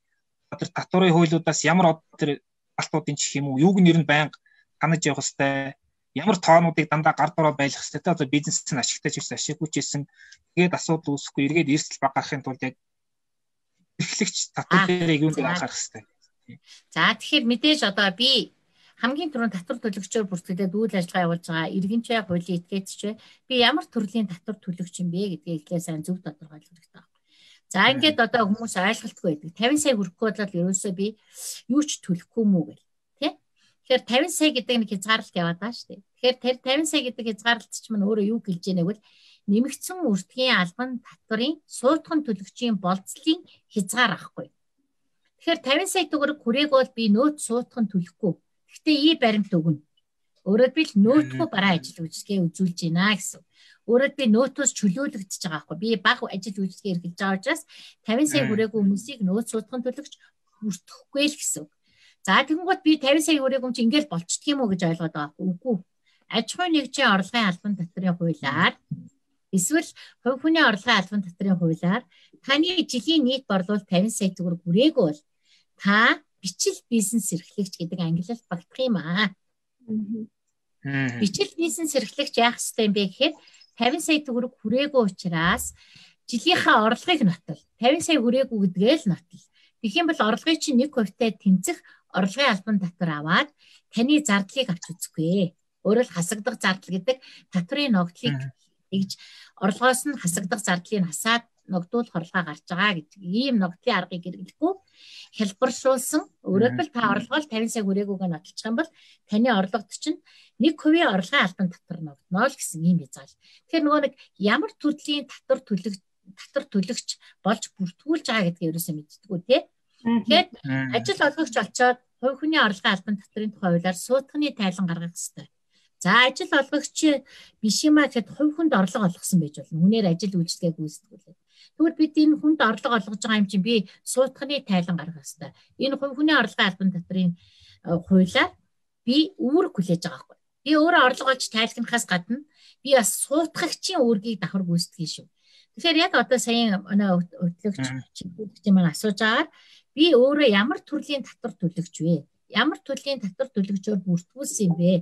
Одоо татварын хуулиудаас ямар одоо тэр алтуудын чих юм уу юуг нэр нь байнга ханаж явах хэрэгтэй ямар тоонуудыг дандаа гар дураа байлгах хэрэгтэй. Одоо бизнес нь ашигтай ч гэсэн ашиггүй ч гэсэн тэгээд асуудал үүсэхгүй эргээд эрсдэл багахын тулд яг эрхлэгч татвар дээр юунд анхаарах хэрэгтэй. За тэгэхээр мэдээж одоо би хамгийн түрүүнд татвар төлөгчөөр бүртгэлээд үйл ажиллагаа явуулж байгаа иргэнчээ хуулийн этгээдч би ямар төрлийн татвар төлөгч юм бэ гэдгийг эхлээ сайн зөв тодорхойлох хэрэгтэй байна. За ингээд одоо хүмүүс ойлголтгүй байдаг. 50 сая хүрэхгүй бол ерөөсөө би юу ч төлөхгүй мүү гэл. Тэ? Тэгэхээр 50 сая гэдэг нэг хязгаарлалт яваад байгаа шүү дээ. Тэгэхээр тэр 50 сая гэдэг хязгаарлалт ч мань өөрөө юу гэлж яанаг вэ? Нэмэгдсэн үрдгийн албан татварын суутхан төлөгчийн болцлын хязгаар ахгүй. Тэгэхээр 50 сая төгрөг хүрээг бол би нөөц суутхан төлөхгүй. Гэхдээ и баримт өгнө. Өөрөөр бил нөөтгөө бараа ажил үйлчлэгээ үзүүлж байна гэсэн. Өөрөөр би нөөтөөс чөлөөлөгдөж байгаа байхгүй. Би баг ажил үйлчлэгээ эрхэлж байгаа учраас 50 сая хүрээгүй хүмүүсийг нөөц суутхан төлөгч бүртгэхгүй л гэсэн. За тэгэнгүүт би 50 сая хүрээгүй юм чи ингээл уу гэж ойлгоод байгаа. Үгүй. Аж ахуйн нэгжийн орлогын албан татварын хуулиар Эсвэл хувь хүний орлогын албан татрын хуулиар таны жилийн нийт борлуулалт 50 сая төгрөг хүрээгүй бол та бичил бизнес эрхлэгч гэдэг ангиллалд багтах юм аа. Бичил бизнес эрхлэгч яах ёстой юм бэ гэхээр 50 сая төгрөг хүрээгүй учраас жилийнхаа орлогыг нотол 50 сая хүрээгүй гэдгээ л нотол. Тэгэх юм бол орлогыг чинь 1% таа тэмцэх орлогын албан татвар аваад таны зардлыг авч үзэхгүй. Өөрөөр хасагдах зардал гэдэг татврын ногдлыг тэгж орлогоос нь хасагдах зардлыг хасаад ногдуулах орлогоо гарч байгаа гэдэг ийм ногдлын аргыг хэрэглэхгүй хэлбэршүүлсэн өөрөөр хэл та орлогоо 50 сая хүрээгүйг нь нотолчих юм бол таны орлогод чинь 1% орлогын албан татвар ногдно л гэсэн ийм бизаал. Тэгэхээр нөгөө нэг ямар төрлийн татвар төлөх татвар төлөгч болж бүртгүүлж байгаа гэдгийг ерөөсөө мэддэггүй тий. Тэгэхээр ажил олгогч олцоод хувь хүний орлогын албан татврын тухай хуулиар суутганы тайлан гаргах хэрэгтэй. За ажил олгогч биш юм а гэхэд хувь хүнд орлого олгосон байж болно. Хүнээр ажил үйлчлэгээ гүйцэтгүүлээ. Тэгвэл бид энэ хүнд орлого олгож байгаа юм чинь би суутганы тайлан гаргах хэрэгтэй. Энэ хувь хүний орлогын албан татврын э, хуулиар би үүрэг хүлээж байгаа байхгүй. Би өөрөө орлого олж тайлгнахаас гадна би бас суутгагчийн үүргийг давхар гүйцэтгэх шүү. Тэгэхээр яг одоо саяхан өнөө өтлөгч чиглүүлэгч маань асууж байгаа би өөрөө ямар төрлийн татвар төлөгч вэ? Ямар төрлийн татвар төлөгчөөр бүртгүүлсэн юм бэ?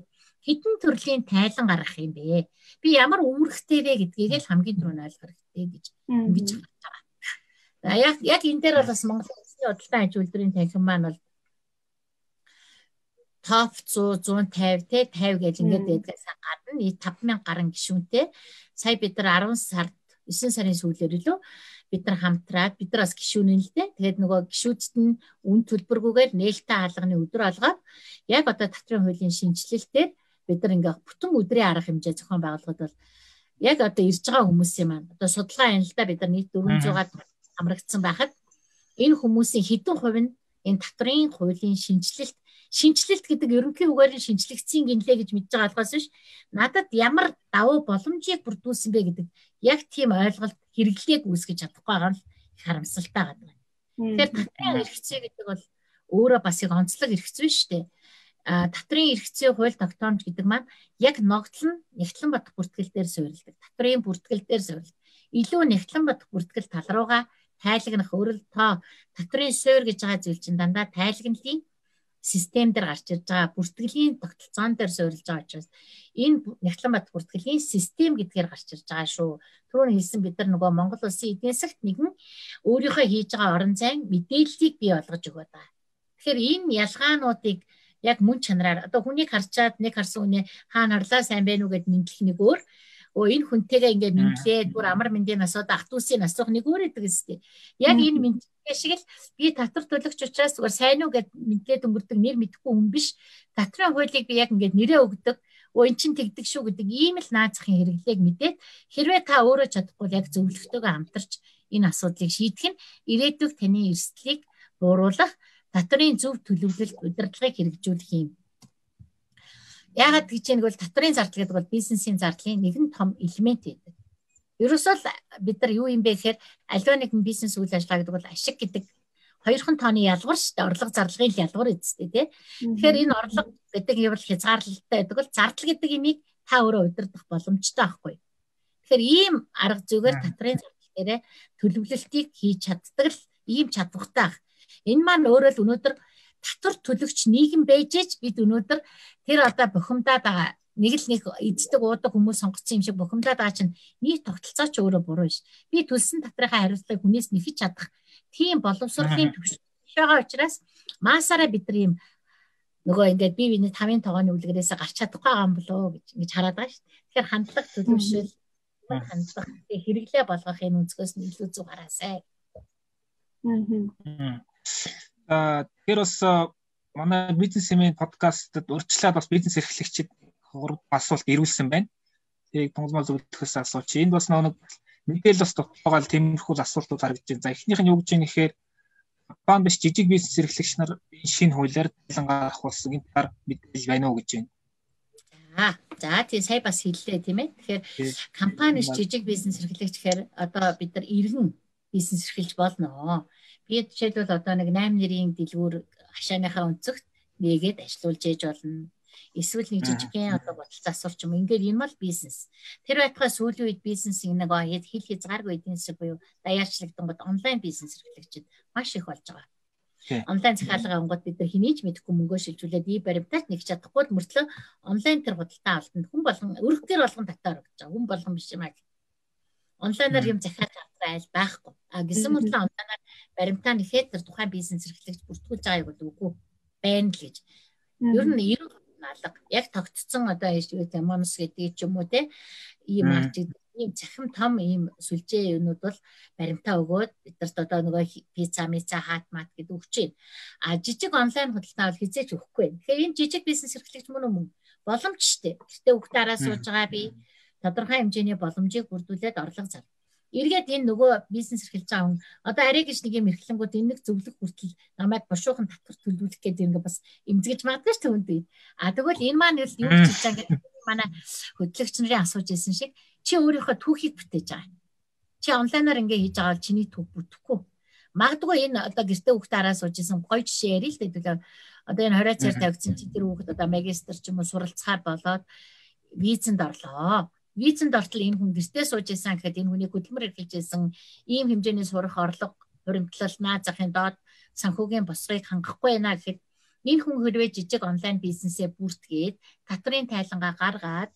Хэдэн төрлийн тайлан гаргах юм бэ? Би ямар үүрэгтэй вэ гэдгийг л хамгийн түрүү нь ойлгох хэрэгтэй гэж ингэж хэлж байгаа. За яг яг энэ дээр бол бас Монгол Улсын худалдан аж үйлдвэрийн танхим маань бол топ 100 150 те 50 гэж ингээд байдгаас гадна нийт 5000 гаруй гишүүнтэй сая бид нар 10 сард 9 сарын сүүлээр илүү бид нар хамтраад бид нар бас гişүүнэн л дээ. Тэгээд нөгөө гişүүдт нь үн төлбөргүйгээр нээлттэй хаалганы өдөр алгаад яг одоо татрын хуулийн шинжилэлтээр бид нар ингээ бүтэн өдрийн арга хэмжээ зохион байгуулахад бол яг одоо ирж байгаа хүмүүсийн маань одоо судалгаа юм л да бид нар нийт 400-аад амрагдсан байхад энэ хүмүүсийн хэдэн хувь нь энэ татрын хуулийн шинжилэлт шинжилэлт гэдэг ерөнхий үгээр шинжлэгдсэн гинлээ гэж мэдж байгаа болохоос биш. Надад ямар давуу боломжийг бүрдүүлсэн бэ гэдэг яг тийм ойлголт хэрэглээг үүсгэж чадахгүй байгаа нь харамсалтай гадаг. Тэгэхээр татрын эрхцээ гэдэг бол өөрөө бас яг онцлог эрхцээ шүү дээ татрын эрхцээ хууль тогтоомж гэдэг маань яг ногдол нь нэгтлэн батх бүртгэл дээр суурилдаг. Татрын бүртгэл дээр суурилдаг. Илүү нэгтлэн батх бүртгэл тал руугаа тайлагнах өрөл тоо татрын суурь гэж байгаа зүйл чинь дандаа тайлагналын систем дээр гарч ирж байгаа бүртгэлийн тогтолцоон дээр суурилж байгаа учраас энэ нэгтлэн батх бүртгэлийн систем гэдгээр гарч ирж байгаа шүү. Түрүүн хэлсэн бид нар нөгөө Монгол улсын эдийн засагт нэгэн өөрийнхөө хийж байгаа орон зайн мэдээллийг бий болгож өгöd байгаа. Тэгэхээр энэ ялгаануудыг яг мөн чанараар. Одоо хүнийг харчаад нэг харсан үнэ хаана харлаа сайн байна уу? гэд мэдлэх нэг өөр. Өө энэ хүнтэйгээ ингээд мэдлээ. Бүр амар мэндийн асууд ах トゥ усыг асуух нэг өөр гэдэг өстэй яг энэ мэдлээ шиг л би татвар төлөгч учраас зүгээр сайн уу гэд мэдлээд өнгөрдөг нэр мэдэхгүй хүн биш. Татрын хуулийг би яг ингээд нэрээ өгдөг. Өө эн чин тэгдэг шүү гэдэг ийм л наацхийн хэрэглээг мэдээд хэрвээ та өөрөө чадахгүй яг зөвлөгтөөгөө хамтарч энэ асуудлыг шийдэх нь ирээдүйг таны эрсдлийг бууруулах татрын зөв төлөвлөлт удирдлагыг хэрэгжүүлэх юм. Яагаад гэж нэг бол татрын зардал гэдэг бол бизнесийн зардлын нэгэн том элемент гэдэг. Ерөөсөө л бид нар юу юм бэ гэхээр аливаа нэгэн бизнес үйл ажиллагаа гэдэг бол ашиг гэдэг хоёрхан тооны ялгуур шүү дээ. Орлого зарлагын ялгуур эзэстэй тий. Тэгэхээр энэ орлого гэдэг юм бол хязгаарлалтай байдаг бол зардал гэдэг имийг та өөрөө удирдах боломжтой байхгүй. Тэгэхээр ийм арга зүгээр татрын зардал дээрээ төлөвлөлтийг хийж чаддаг л ийм чадвартай ах. Энэ маань өөрөө л өнөөдөр татвар төлөгч нийгэм байжээч бид өнөөдөр тэр одоо бухимдаад байгаа нэг л нэг эздэг уудаг хүмүүс сонгоцсон юм шиг бухимдаад байгаа чинь нийт тогтолцоо ч өөрөө буруу ш. Би төлсөн татрынхаа хариуцлагыг хүнээс нэхэж чадах тийм боловсролын төвшин байгаа учраас маасаараа бид нар юм нөгөө ингээд би биний тавын тогооны үлгэрээс гарч чадахгүй байгаа юм болоо гэж ингэж хараад байгаа ш. Тэгэхээр хандлага төлөвшөл хандлага хэрэглээ болгох энэ өнцгөөс нь илүү зүг хараасай. Аа. Тэгэхээр бас манай бизнесмен подкастт урьдчилаад бас бизнес эрхлэгчид гурав асуулт ирүүлсэн байна. Тэрийг тунгалмал зөвлөхөөс асууч. Энд бас нэг мэдээлэл бас тогтоогоол тиймэрхүү асуултууд харагдаж байна. За эхнийх нь юу гэж юм гэхээр Япон биш жижиг бизнес эрхлэгч нар шинэ хуулиар талангаа ахуулсан энэ талаар мэдээлэл байна уу гэж байна. Аа за тий сая бас хэллээ тийм ээ. Тэгэхээр компани жижиг бизнес эрхлэгч гэхээр одоо бид нар иргэн бизнес эрхэлж болно. Би жишээлбэл одоо нэг 8 нэрийн дэлгүүр хашааныхаа өнцөгт нэгээд ажилуулж ээж болно. Эсвэл нэг жижигхэн одоо бодол засварч юм. Ингээд энэ бол бизнес. Тэр байтугай сүүлийн үед бизнесийн нэг хэл хязгааргүй эдийн засаг буюу даяарчлагдсан гот онлайн бизнес эрхлэгчид маш их болж байгаа. Онлайн захиалга онгод бид нар хэнийг мэдэхгүй мөнгөө шилжүүлээд и баримтаач нэг чадахгүй мөртлөө онлайн тэр худалдаа авалтанд хүн болгон өргөдөр болгон татаар өгч байгаа. Хүн болгон биш юм аа. Онлайнаар юм захиалж авах айл байхгүй. А гисэн мөртлөө онлайнаар баримтаа нэхэд тэр тухайн бизнес эрхлэгч бүртгүүлж байгааг бол үгүй байна л гэж. Ер нь 90% алга. Яг тогтцсон одоо юм монос гэдэг ч юм уу те ийм арчиг ийм захим том ийм сүлжээ юмнууд бол баримтаа өгөөд бидэрт одоо нөгөө пицца, мица, хаат мат гэдэг өгч байна. А жижиг онлайн худалдаа бол хизээч өгөхгүй. Тэгэхээр энэ жижиг бизнес эрхлэгч мөн үү? Боломж штэ. Гэтэ өгтөөраа сууж байгаа би тодорхой хэмжээний боломжийг бүрдүүлээд орлого зар. Эргээд энэ нөгөө бизнес эрхэлж байгаа хүн одоо арай гэж нэг юм эрхлэнгүүд энэ нэг зөвлөх хүртэл намайг бошуухан татвар төлөвлөх гэдэг ингээ бас эмзгэж магадгүй ч түүнд. А тэгвэл энэ маань юу хэлж байгаа гэдэг манай хөтлөгч нарын асууж ирсэн шиг чи өөрийнхөө түүхийг бүтээж байгаа. Чи онлайнаар ингээ хийж байгаа бол чиний түүх бүтэхгүй. Магадгүй энэ одоо гэртээ хүүхдээ хараа сууж исэн гоё жишээ ярил л дээ. Одоо энэ 20 цаар тавьчихсан чи тэр хүүхэд одоо магистр ч юм уу суралцахаар болоод визэнд орлоо. Визэнд ортол энэ хүн гэртээ сууж исэн гэхэд энэ хүний хөдөлмөр эрхэлж исэн ийм хэмжээний сурах орлого хуримтлал наазахын доод санхүүгийн босрыг хангахгүй байна гэхэд энэ хүн хэрвээ жижиг онлайн бизнесээ бүртгээд татрын тайлангаа гаргаад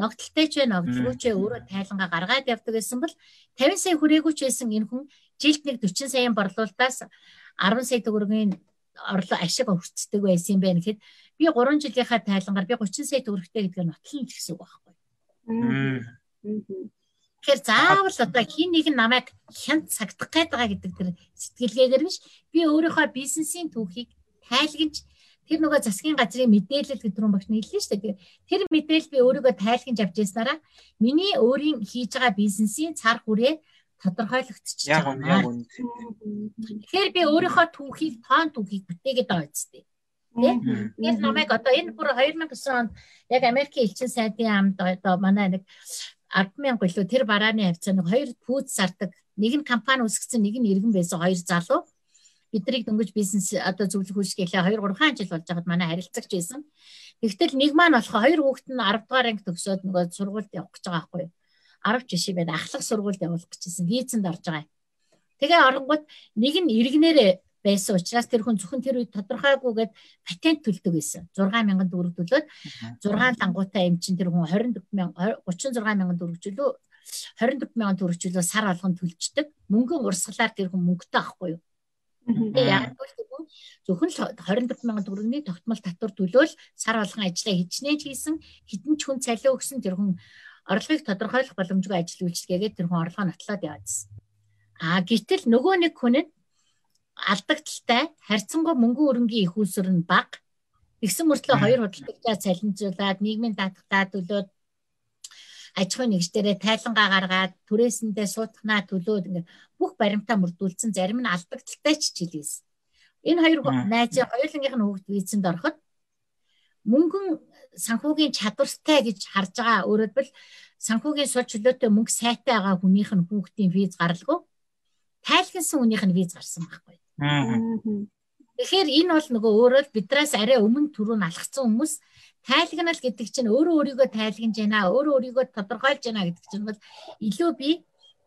ногдолтой ч вэ ногдолгүй ч өөрөө тайлангаа гаргаад явдаг гэсэн бол 50 сая хүрээгүй ч байсан энэ хүн жилд нэг 40 саяын борлуулалтаас 10 сая төгрөгийн орлоо ашиг өрцдөг байсан юм байна гэхэд би 3 жилийнхаа тайлангаар би 30 сая төгрөгтэй гэдгээр нотлон гэсэн үг байхгүй. Тэгэхээр заавал одоо хин нэг нь намайг хянт цагдах гээд байгаа гэдэг тэр сэтгэлгээгээр биш би өөрийнхөө бизнесийн түүхийг тайлгнж тэр нөгөө засгийн газрын мэдээлэл гэдэг рүү багш нийллээ шүү дээ. Тэр мэдээлэл би өөрийгөө тайлхинж авч яснараа миний өөрийн хийж байгаа бизнесийн цар хүрээ тодорхойлогдчихж байгаа. Тэгэхээр би өөрийнхөө түүхийг тоон түүхийг бүтээгээд байгаа үстэй. Тэр намайг одоо энэ бүр 2009 онд яг Америкийн элчин сайдын амд одоо манай нэг 100000 илүү тэр барааны хавцаа нэг хоёр пүүз зардаг. Нэг нь компани үүсгэсэн нэг нь иргэн байсан хоёр залуу. Биднийг дөнгөж бизнес одоо зөвлөх үйлчлэгээ 2 3 жил болж байгаад манай харилцагч байсан. Тэгтэл нэг маань болох хоёр хүүхэд нь 10 дугаар анги төгсөөд нөгөө сургуульд явах гэж байгаа байхгүй юу? 10 жишээ байд ахлах сургуульд явуулах гэжсэн. Визэнд орж байгаа. Тэгээ оронгууд нэг нь иргэнээрээ байсан учраас тэр хүн зөвхөн тэр үед тодорхойгүйгээд патент төлдөг байсан. 6000 төгрөг төлөөд 6 лангуутай юм чинь тэр хүн 24000 36000 төгрөг чөлөө 24000 төгрөг чөлөө сар алган төлждөг. Мөнгөн урсгалаар тэр хүн мөнгөтэй авахгүй юу? Тэгээ яг л зөвхөн л 24 мянган төгрөгийн тогтмол татвар төлөөл сар болгон ажиллаа хичнээн хийсэн хідэн ч хүн цалиа өгсөн тэр хүн орлогыг тодорхойлох боломжгүй ажил үйлчлэгээгээд тэр хүн орлогоо нотлоод яваадсэн. А гэтэл нөгөө нэг хүн нь алдагдaltaй харьцангуй мөнгөн өрнгийн их усүр нь бага. Тэгсэн мөртлөө хоёр худалдагчаа цалинжуулаад нийгмийн даатгалтаа төлөөд аж ахуйн нэгжлэрээ тайлангаа гаргаад түрээсэндээ суудахнаа төлөөд ингээ бүх баримтаа мөрдүүлсэн зарим нь алдагдaltaй ч жилээс. Энэ хоёр найзын хоёулангийнх нь хүүхд визэнд ороход мөнгөн санхүүгийн чадвартай гэж харж байгаа өөрөлдвөл санхүүгийн сул чөлөөтэй мөнгө сайтай байгаа хүнийх нь хүүхдийн виз гаралгүй тайлхсан хүнийх нь виз гарсан байхгүй. Тэгэхээр энэ бол нөгөө өөрөө бидраас арай өмнө түрүү нь алхсан хүмүүс тайлгнал гэдэг чинь өөрөө өөрийгөө тайлгнаж байна, өөрөө өөрийгөө тодорхойлж байна гэдэг чинь бол илүү би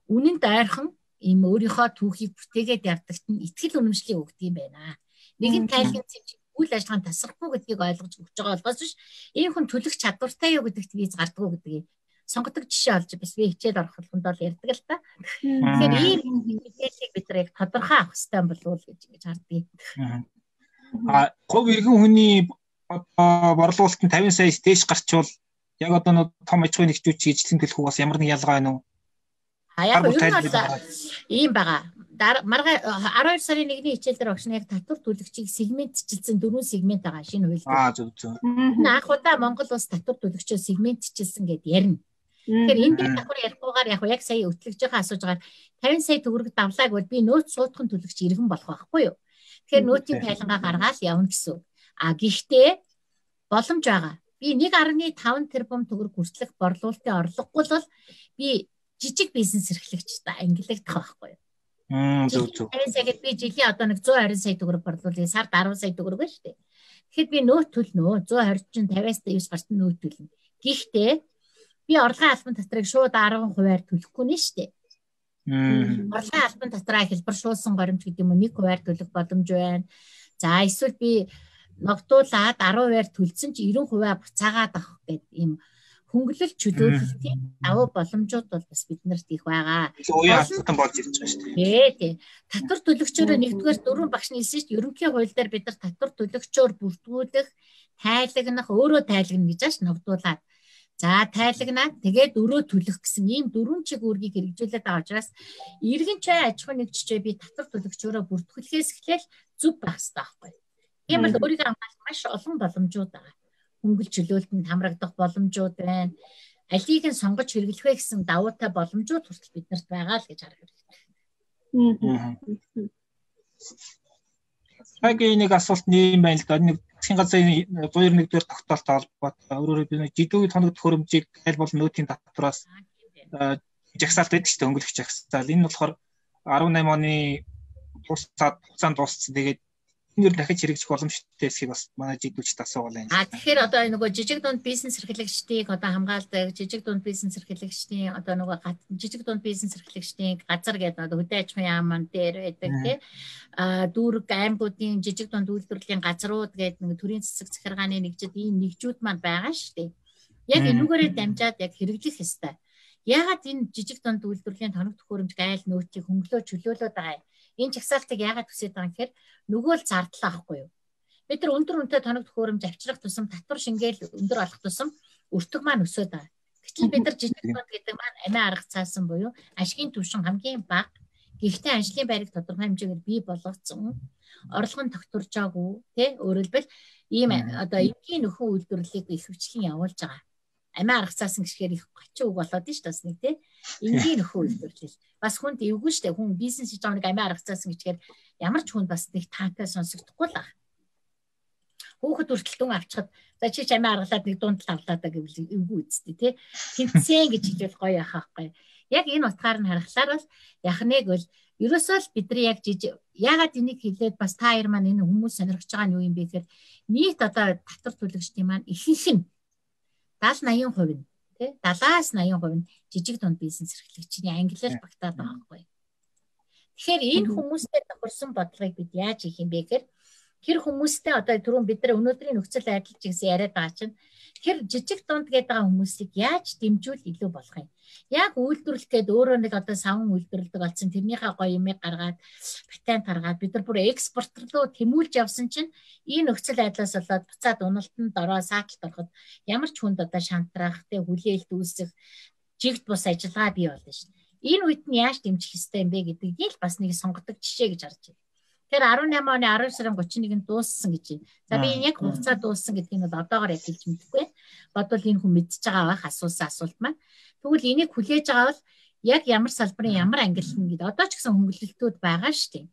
үнэнд ойрхон ийм өөрийнхөө түүхийг бүтээгээд явдагт нь ихтгэл үнэмшлийг өгдөг юм байна. Нэгэн тайлгнал чинь үйл ажиллагаанд тасрахгүй гэдгийг ойлгож өгч байгаа болохоос биш. Энэ хүн төлөх чадвартай юу гэдэгт виз гардггүй гэдгийг сонгодог жишээ олж бас би хичээл орох болгонд бол ярьдаг л та. Тэгэхээр ийм мэдээллийг бид нар яг тодорхой авах хэрэгтэй болов уу гэж ингэж хардгийг. А говь иргэн хүний одоо борлуулалт нь 50 саяас дээш гарчвал яг одоо нэг том аж ахуйн нэгжүүд чи ижлэн төлөх уу бас ямар нэг ялгаа байна уу? А яг нь бол ийм байгаа. Марга 12 сарын 1-ний хичээл дээр огш яг татвар төлөгчийг сегментчилсэн дөрвөн сегмент байгаа шинэ хууль. Аа зөв зөв. Анх удаа Монгол улс татвар төлөгчөө сегментчилсэн гэд ярина. Тэгэхээр энэ дээр давхар ярихгүйгээр яг яг сая өтлөгчийнхаа асууж байгаа 50 сая төгрөг давлааг бол би нөөц суудхан төлөгч иргэн болох байхгүй юу? Тэгэхээр нөөцийн тайлангаа гаргаад явна гэсэн. А гэхдээ боломж байгаа. Би 1.5 тэрбум төгрөг хүртэлх борлуулалтын орлогогүй бол би жижиг бизнес эрхлэгч ангилагдах байхгүй юу? Мм зөв зөв. Тэгээд би жилийн одоо нэг 120 сая төгрөг борлуулъя. Сард 10 сая төгрөг байна шүү дээ. Тэгэхэд би нөөт төлнө. 120 чинь 50-аас 9 гарсан нөөт төлнө. Гэхдээ би орлогын албан татрыг шууд 10%-аар төлөхгүй нэ шүү дээ. Орлогын албан татраа хэлбэршүүлсэн горимж гэдэг юм уу нэг хувиар төлөх боломж байна. За эсвэл би ногдуулаад 10 хувиар төлсөн чи 90 хувиа буцаагаад авах гэдэг ийм хөнгөлөлт чөлөөлөлтийн давуу боломжууд бол бас биднэрт их байгаа. Үеийн албан болж ирж байгаа шүү дээ. Тий. Татвар төлөгчөөрөө нэгдүгээр дөрвөн багш нь хэлсэн шүү дээ. Ерөнхий хууль дээр бид нар татвар төлөгчөөр бүртгүүлэх, тайлагнах, өөрөө тайлагна гэж ааш ногдуулаад За тайлагнаад тэгээд өрөө төлөх гэсэн ийм дөрвөн чиг үүргийг хэрэгжүүлээд байгаа учраас иргэн чай аж ахуй нэгжчээ би татвар төлөгчөөрөө бүртгүүлэхээс эхлээл зүв байх хэрэгтэй байхгүй. Тийм бол өөрийгөө хамгаалах маш олон боломжууд байгаа. Хөнгөл чөлөөлтөнд хамрагдах боломжууд байна. Алийг нь сонгож хэрэглэх вэ гэсэн давуутай боломжууд хүртэл биднэрт байгаа л гэж харах хэрэгтэй. Хагийн нэг асуулт нэм байна л да. Нэг засгийн газрын 191 дугаар тогтоолттой холбоотой өөрөөр хэлбэл жидүүгийн тоног төхөөрөмжийг аль бол нөөтийн татвараас жагсаалт байдаг шүү дээ өнгөлөх жагсаал. Энэ болохоор 18 оны туусаад хугацаанд дууссан. Тэгээд энэ юу дахиж хэрэгжих боломжтой эсхийг бас манай жигдүүлчд асуугал байна. А тэгэхээр одоо нөгөө жижиг дунд бизнес эрхлэгчдийг одоо хамгаалдаг жижиг дунд бизнес эрхлэгчдийн одоо нөгөө жижиг дунд бизнес эрхлэгчдийн газар гэдэг одоо хөдөө аж ахуйн яамн дээр байдаг тий. А дүүрэг аймагуудын жижиг дунд үйлдвэрлэлийн газрууд гэдэг нэг төрийн цэцэг захиргааны нэгжид ийм нэгжүүд маань байгаа шүү дээ. Яг энүүгээрээ дамжаад яг хэрэгжих ёстой. Яагаад энэ жижиг дунд үйлдвэрлэлийн тоног төхөөрөмж гайл нөөцийг хөнгөлөө чөлөөлөд байгаа юм? Энэ жагсаалтыг яагаад төсөөд байгаа юм гэхээр нөгөө л зардлаа ахгүй юу. Бид нар өндөр үнэтэй тоног төхөөрөмж авчрах тусам татвар шингээл өндөр болох тусам өртөг маань өсөд байгаа. Гэтэл бид нар жижиг дунд гэдэг маань амиа арга цаасан буюу ашигын түвшин хамгийн бага Гэхдээ ажлын байрыг тодорхой хэмжээгээр бий болгоцсон орлого нь тогтворжаагүй тий өөрөлдвөл ийм одоо энгийн нөхөн үйлдвэрлэлийг ихэвчлэн явуулж байгаа амиа аргацаасан гişгээр их гочин үг болоод нь ш бас нэг тий. Энгийн нөхөө үйлдвэрлэл. Бас хүнд эвгүй штэ хүн бизнес хийж байгаа нэг амиа аргацаасан гişгээр ямар ч хүнд бас нэг таатай сонсогдохгүй л аа. Хүүхэд хүртэл дүн авчихад за чи ч амиа аргалаад нэг дунд л авлаа да гэвэл эвгүй үсттэй тий. Тэнцэн гэж хэлвэл гоё яхах байхгүй. Яг энэ утгаар нь харахаар бол яхныг бол ерөөсөө л бидний яг жижиг ягаад энийг хэлээд бас та хоёр маань энэ хүмүүс сонирхож байгаа нь юу юм бэ гэхээр нийт одоо татвар төлөгчдийн маань ихэнх нь 70 80% нь? Тий 70-аас 80% нь? Жижиг дунд бизнес эрхлэгчний ангилал багтаад байгаа байхгүй. Тэгэхээр энэ хүмүүстэй тохирсон бодлогыг бид яаж хийх юм бэ гэхээр тэр хүмүүстэй одоо түрүүн бид нар өнөөдрийн нөхцөл айдал чигсэн яриад байгаа чинь тэр жижиг дунд гэдэг хүмүүсийг яаж дэмжүүл илүү болох юм. Яг үйлдвэрлэх гээд өөрөө нэг одоо савн үйлдвэрлэдэг болсон тэрнийхээ гоё юмыг гаргаад патент гаргаад бид нар бүр экспортер руу тэмүүлж явсан чинь энэ нөхцөл айдлаас болоод буцаад уналтанд ороо сааталт ороход ямар ч хүнд одоо шантрах тэг хүлээлт үүсэх жигд бус ажиллагаа бий болно шин. Энэ үед нь яаж дэмжих ёстой юм бэ гэдгийг л бас нэг сонгодог жишээ гэж харж байна. Тэр 18 оны 12 сарын 31-нд дууссан гэж байна. За би энэ яг хугацаа дууссан гэдгийг бол одоогоор яг хэлж мэдэхгүй. Бодвол энэ хүн мэдчихэж байгаа байх асуусан асуулт маань. Тэгвэл энийг хүлээж байгаа бол яг ямар салбарын ямар ангиллна гэдэг одоо ч гэсэн хөнгөлөлтүүд байгаа шүү дээ.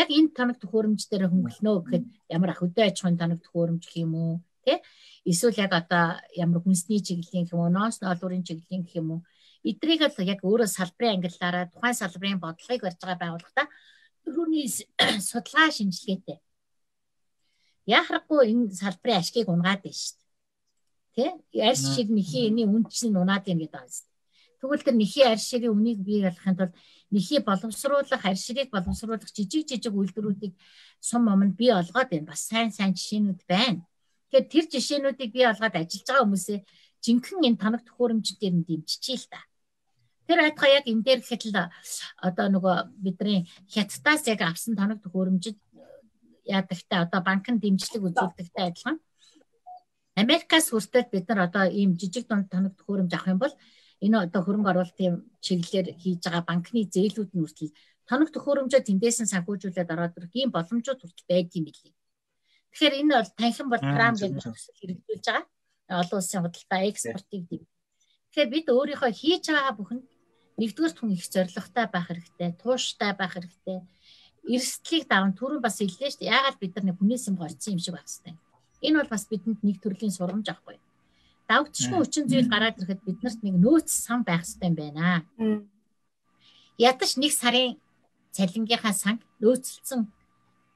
Яг энэ тоног төхөөрөмж дээр хөнгөлнө гэхэд ямар хөдөө аж ахуйн тоног төхөөрөмж гэх юм уу тий эсвэл яг одоо ямар хүнсний чиглэлийн гэх юм уу ноос ноолуурын чиглэлийн гэх юм уу эдрийг л яг өөрөө салбарын ангиллаараа тухайн салбарын бодлогыг барьж байгаа байгууллагата Түрүүний судалгаа шинжилгээтэй. Яхахгүй энэ салбарын ашгийг унгаад байна шүү дээ. Тэ? Арьс шиг нэхий эний үн чинь унаад байна гэдэг байна. Тэгвэл тэр нэхий арьс ширийн үнийг бий болгохын тулд нэхий боловсруулах, арьс ширийг боловсруулах жижиг жижиг үйлдвэрүүдийг сум момонд бий олгоод байна. Бас сайн сайн жишээнүүд байна. Тэгэхээр тэр жишээнүүдийг бий олгоод ажиллаж байгаа хүмүүсээ жинхэнэ энэ танах төхөөрөмжтөр нь дэмжчихээ л та. Тэр айтгаа яг энэ дээр гэхэд л одоо нөгөө бидний хятадаас яг авсан тоног төхөөрөмжид яадагтай одоо банкны дэмжлэг үзүүлдэгтэй адилхан. Америкаас хүртэл бид нар одоо ийм жижиг дунд тоног төхөөрөмж авах юм бол энэ одоо хөрөнгө оруулалтын чиглэлээр хийж байгаа банкны зээлүүд нь хүртэл тоног төхөөрөмжөө тэндээс нь санхүүжүүлээд ороод ирэх ийм боломжууд хүртэл байдаг юм билий. Тэгэхээр энэ бол танхим бол Трам гэдэг хэрэгжүүлж байгаа. Олон улсын худалдаа экспортыг дэв. Тэгэхээр бид өөрийнхөө хийж байгаа бүхэнд нэгдүгээр хүн их зоригтой байх хэрэгтэй, тууштай байх хэрэгтэй. Эрсдлийг даван түрүүн бас хэллээ шүү дээ. Яагаад бид нар нэг хүнээс юм горцсон юм шиг байх хэрэгтэй. Энэ бол бас бидэнд нэг төрлийн сурамж аахгүй. Давгдшгүй хүчин зүйл гараад ирэхэд биднэрт нэг нөөц сан байх хэрэгтэй юм байна. Ядаж нэг сарын цалингийнхаа санг нөөцлцэн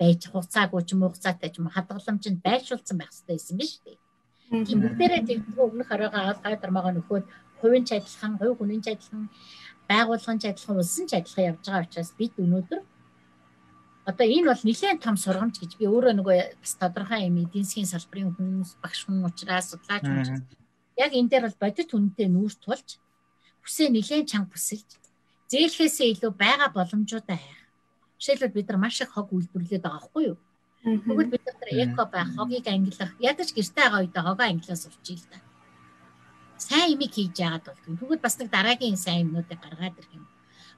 байж хугацаагүй ч юм уу хугацаатай ч юм хадгаламжинд байршуулсан байх хэрэгтэй байсан биз дээ. Тийм бүгдээрээ тэгдэггүй өмнөх оройгоо аваад гайдар магаа нөхөд хувийн ч адилхан, хувь хүнийн ч адилхан байгууллагын ч адилхан улсын ч адилхан явж байгаа учраас бид өнөөдөр одоо энэ бол нэлээд том сургамж гэж би өөрөө нөгөө бас тодорхой юм эдийн засгийн салбарын хүмүүс багш хүн учраас судлаач хүн яг энэ дээр бол бодит үнэтэй нүүр тулж хүсээ нэлээд чанга бүсэлж зээлхээсээ илүү байгаа боломжуудаа хайх. Жишээлбэл бид нар маш их хог үйлдвэрлээд байгаа байхгүй юу? Тэгвэл бид нар эко байх, хогийг ангилах, ядаж гэрте байгаа үедээ хогоо ангилаас урчих л та. Сайн имийг хийж яагаад бол тэгвэл бас нэг дараагийн сайн юмнуудыг гаргаад ирэх юм.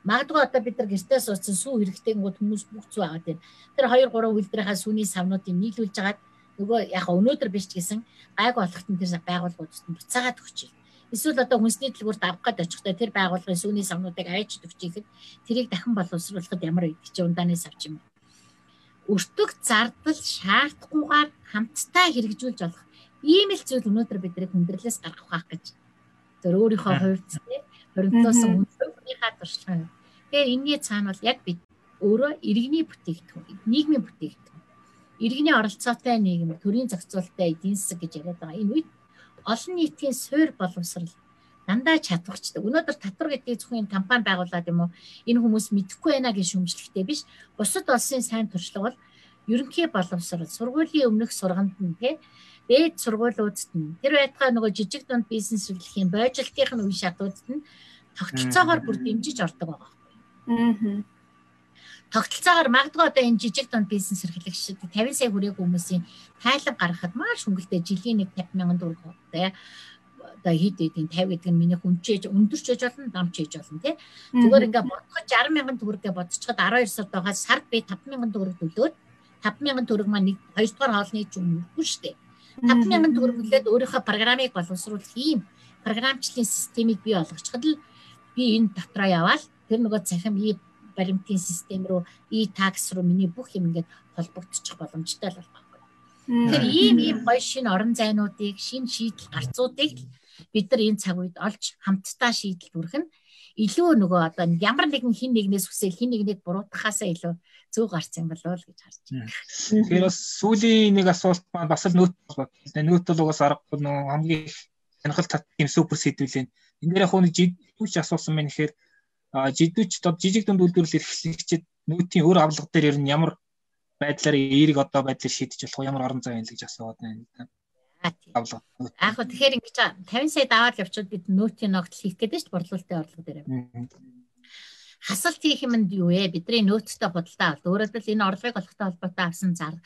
Магадгүй одоо бид нар гэртээ суудсан сүү хэрэгтэйгүүд хүмүүс бүх зүй аваад байна. Тэр 2 3 үйлдвэрийнхаа сүүний савнуудыг нийлүүлж агаад нөгөө яг өнөөдөр биш ч гэсэн гайг болохт нь тэр байгууллагуудад нь буцаагаад өгч байна. Эсвэл одоо хүнсний дэлгүүрт авах гээд очихдоо тэр байгууллагын сүүний савнуудыг айж өгчихэхэд тэрийг дахин боловсруулахад ямар идэх чи ундааны савч юм. Өртөг зардал шаардахгүйгээр хамтдаа хэрэгжүүлж болох ийм л зүйл өнөөдөр бидний хүндрэлээс гаргах байх гэж. Тэр өөрийнхөө хувьд тийм хоригдлоосон үнцийнхаа туршлагын. Тэгэхээр энэний цаана бол яг бид өөрөө иргэний бүтээгдэхүүн, нийгмийн бүтээгдэхүүн иргэний оролцоотой нийгэм, төрийн зохицуулалттай эдийн засаг гэж яриад байгаа. Энэ үед олон нийтийн суурь боловсрал дандаа чадварчдаг. Өнөөдөр татвар гэдэг зөвхөн компани байгуулад юм уу? Энэ хүмүүс мэдэхгүй байна гэж шүмжлэхтэй биш. Бусад улсын сайн туршлага бол ерөнхий боловсрал, сургуулийн өмнөх сургамд нь тий дээд сургуулиудад нь тэр байтугай нөгөө жижиг дунд бизнес эрхлэхийн бойжилтын үе шатуудад нь тогтолцоогоор бүр дэмжиж ордог байгаа. Аа тогтолцоогоор магадгүй одоо энэ жижиг дунд бизнес эрхлэгчид 50 сая хүрээгүй хүмүүсийн тайлбар гаргахад маш хөнгөлтэй жилийн нэг 50 мянган төгрөг тий одоо хэд хэдийн 50 гэдэг нь миний хүнчээж өндөрч ээж болно дамч ээж болно тий зүгээр ингээ бодоход 60 мянган төгрөгээ бодцоход 12 сард байгаа сард би 5 мянган төгрөг төлөөд 5 мянган төгрөг маань нэг 2 дугаар хоолны ч өмнөгүй шүү дээ 5 мянган төгрөг төлөөд өөрийнхөө программыг боловсруулах ийм програмчлалын системийг бий болгочиход л би энэ дотроо яваал. Тэр нөгөө цахим ийм баримтын систем рүү e-tax руу миний бүх юм ингээд холбогдчих боломжтой л байна. Тэгэхээр ийм ийм гоё шинэ орон зайнуудыг, шинэ шийдэл гарцуудыг бид нар энэ цаг үед олж хамтдаа шийдэл бүрэх нь илүү нөгөө одоо ямар нэгэн хин нэгнээс хүсэл хин нэгнийг буруутгахаасаа илүү зөв гарсан юм болов уу гэж харж байна. Тэгэхээр бас сүүлийн нэг асуулт маань бас л нөт бол нөт бол угаас аргагүй нөгөө хамгийн сонирхол татдаг юм супер сэдвүүл энэ. Энэ дээр яг нэг жидүүч асуусан байна гэхээр жидүүч одоо жижиг дунд үйлдвэрлэл эрхлэгчид нүүтийн өр авлага дээр ер нь ямар байдлаар эерэг одоо байдлаар шийдэж болох ямар орон зай байна гэж асууад байна. Авлага. Яг гоо тэгэхээр ингэж 50 сая даваад явчаад бид нүүтийн ногдол хийх гэдэг чинь борлуулалтын орлого дээр. Хасалт хийх юмд юу вэ? Бидний нөөцтэй худалдаа авалт. Өөрөөр хэлбэл энэ орлогыг олохтой холбоотой авсан зар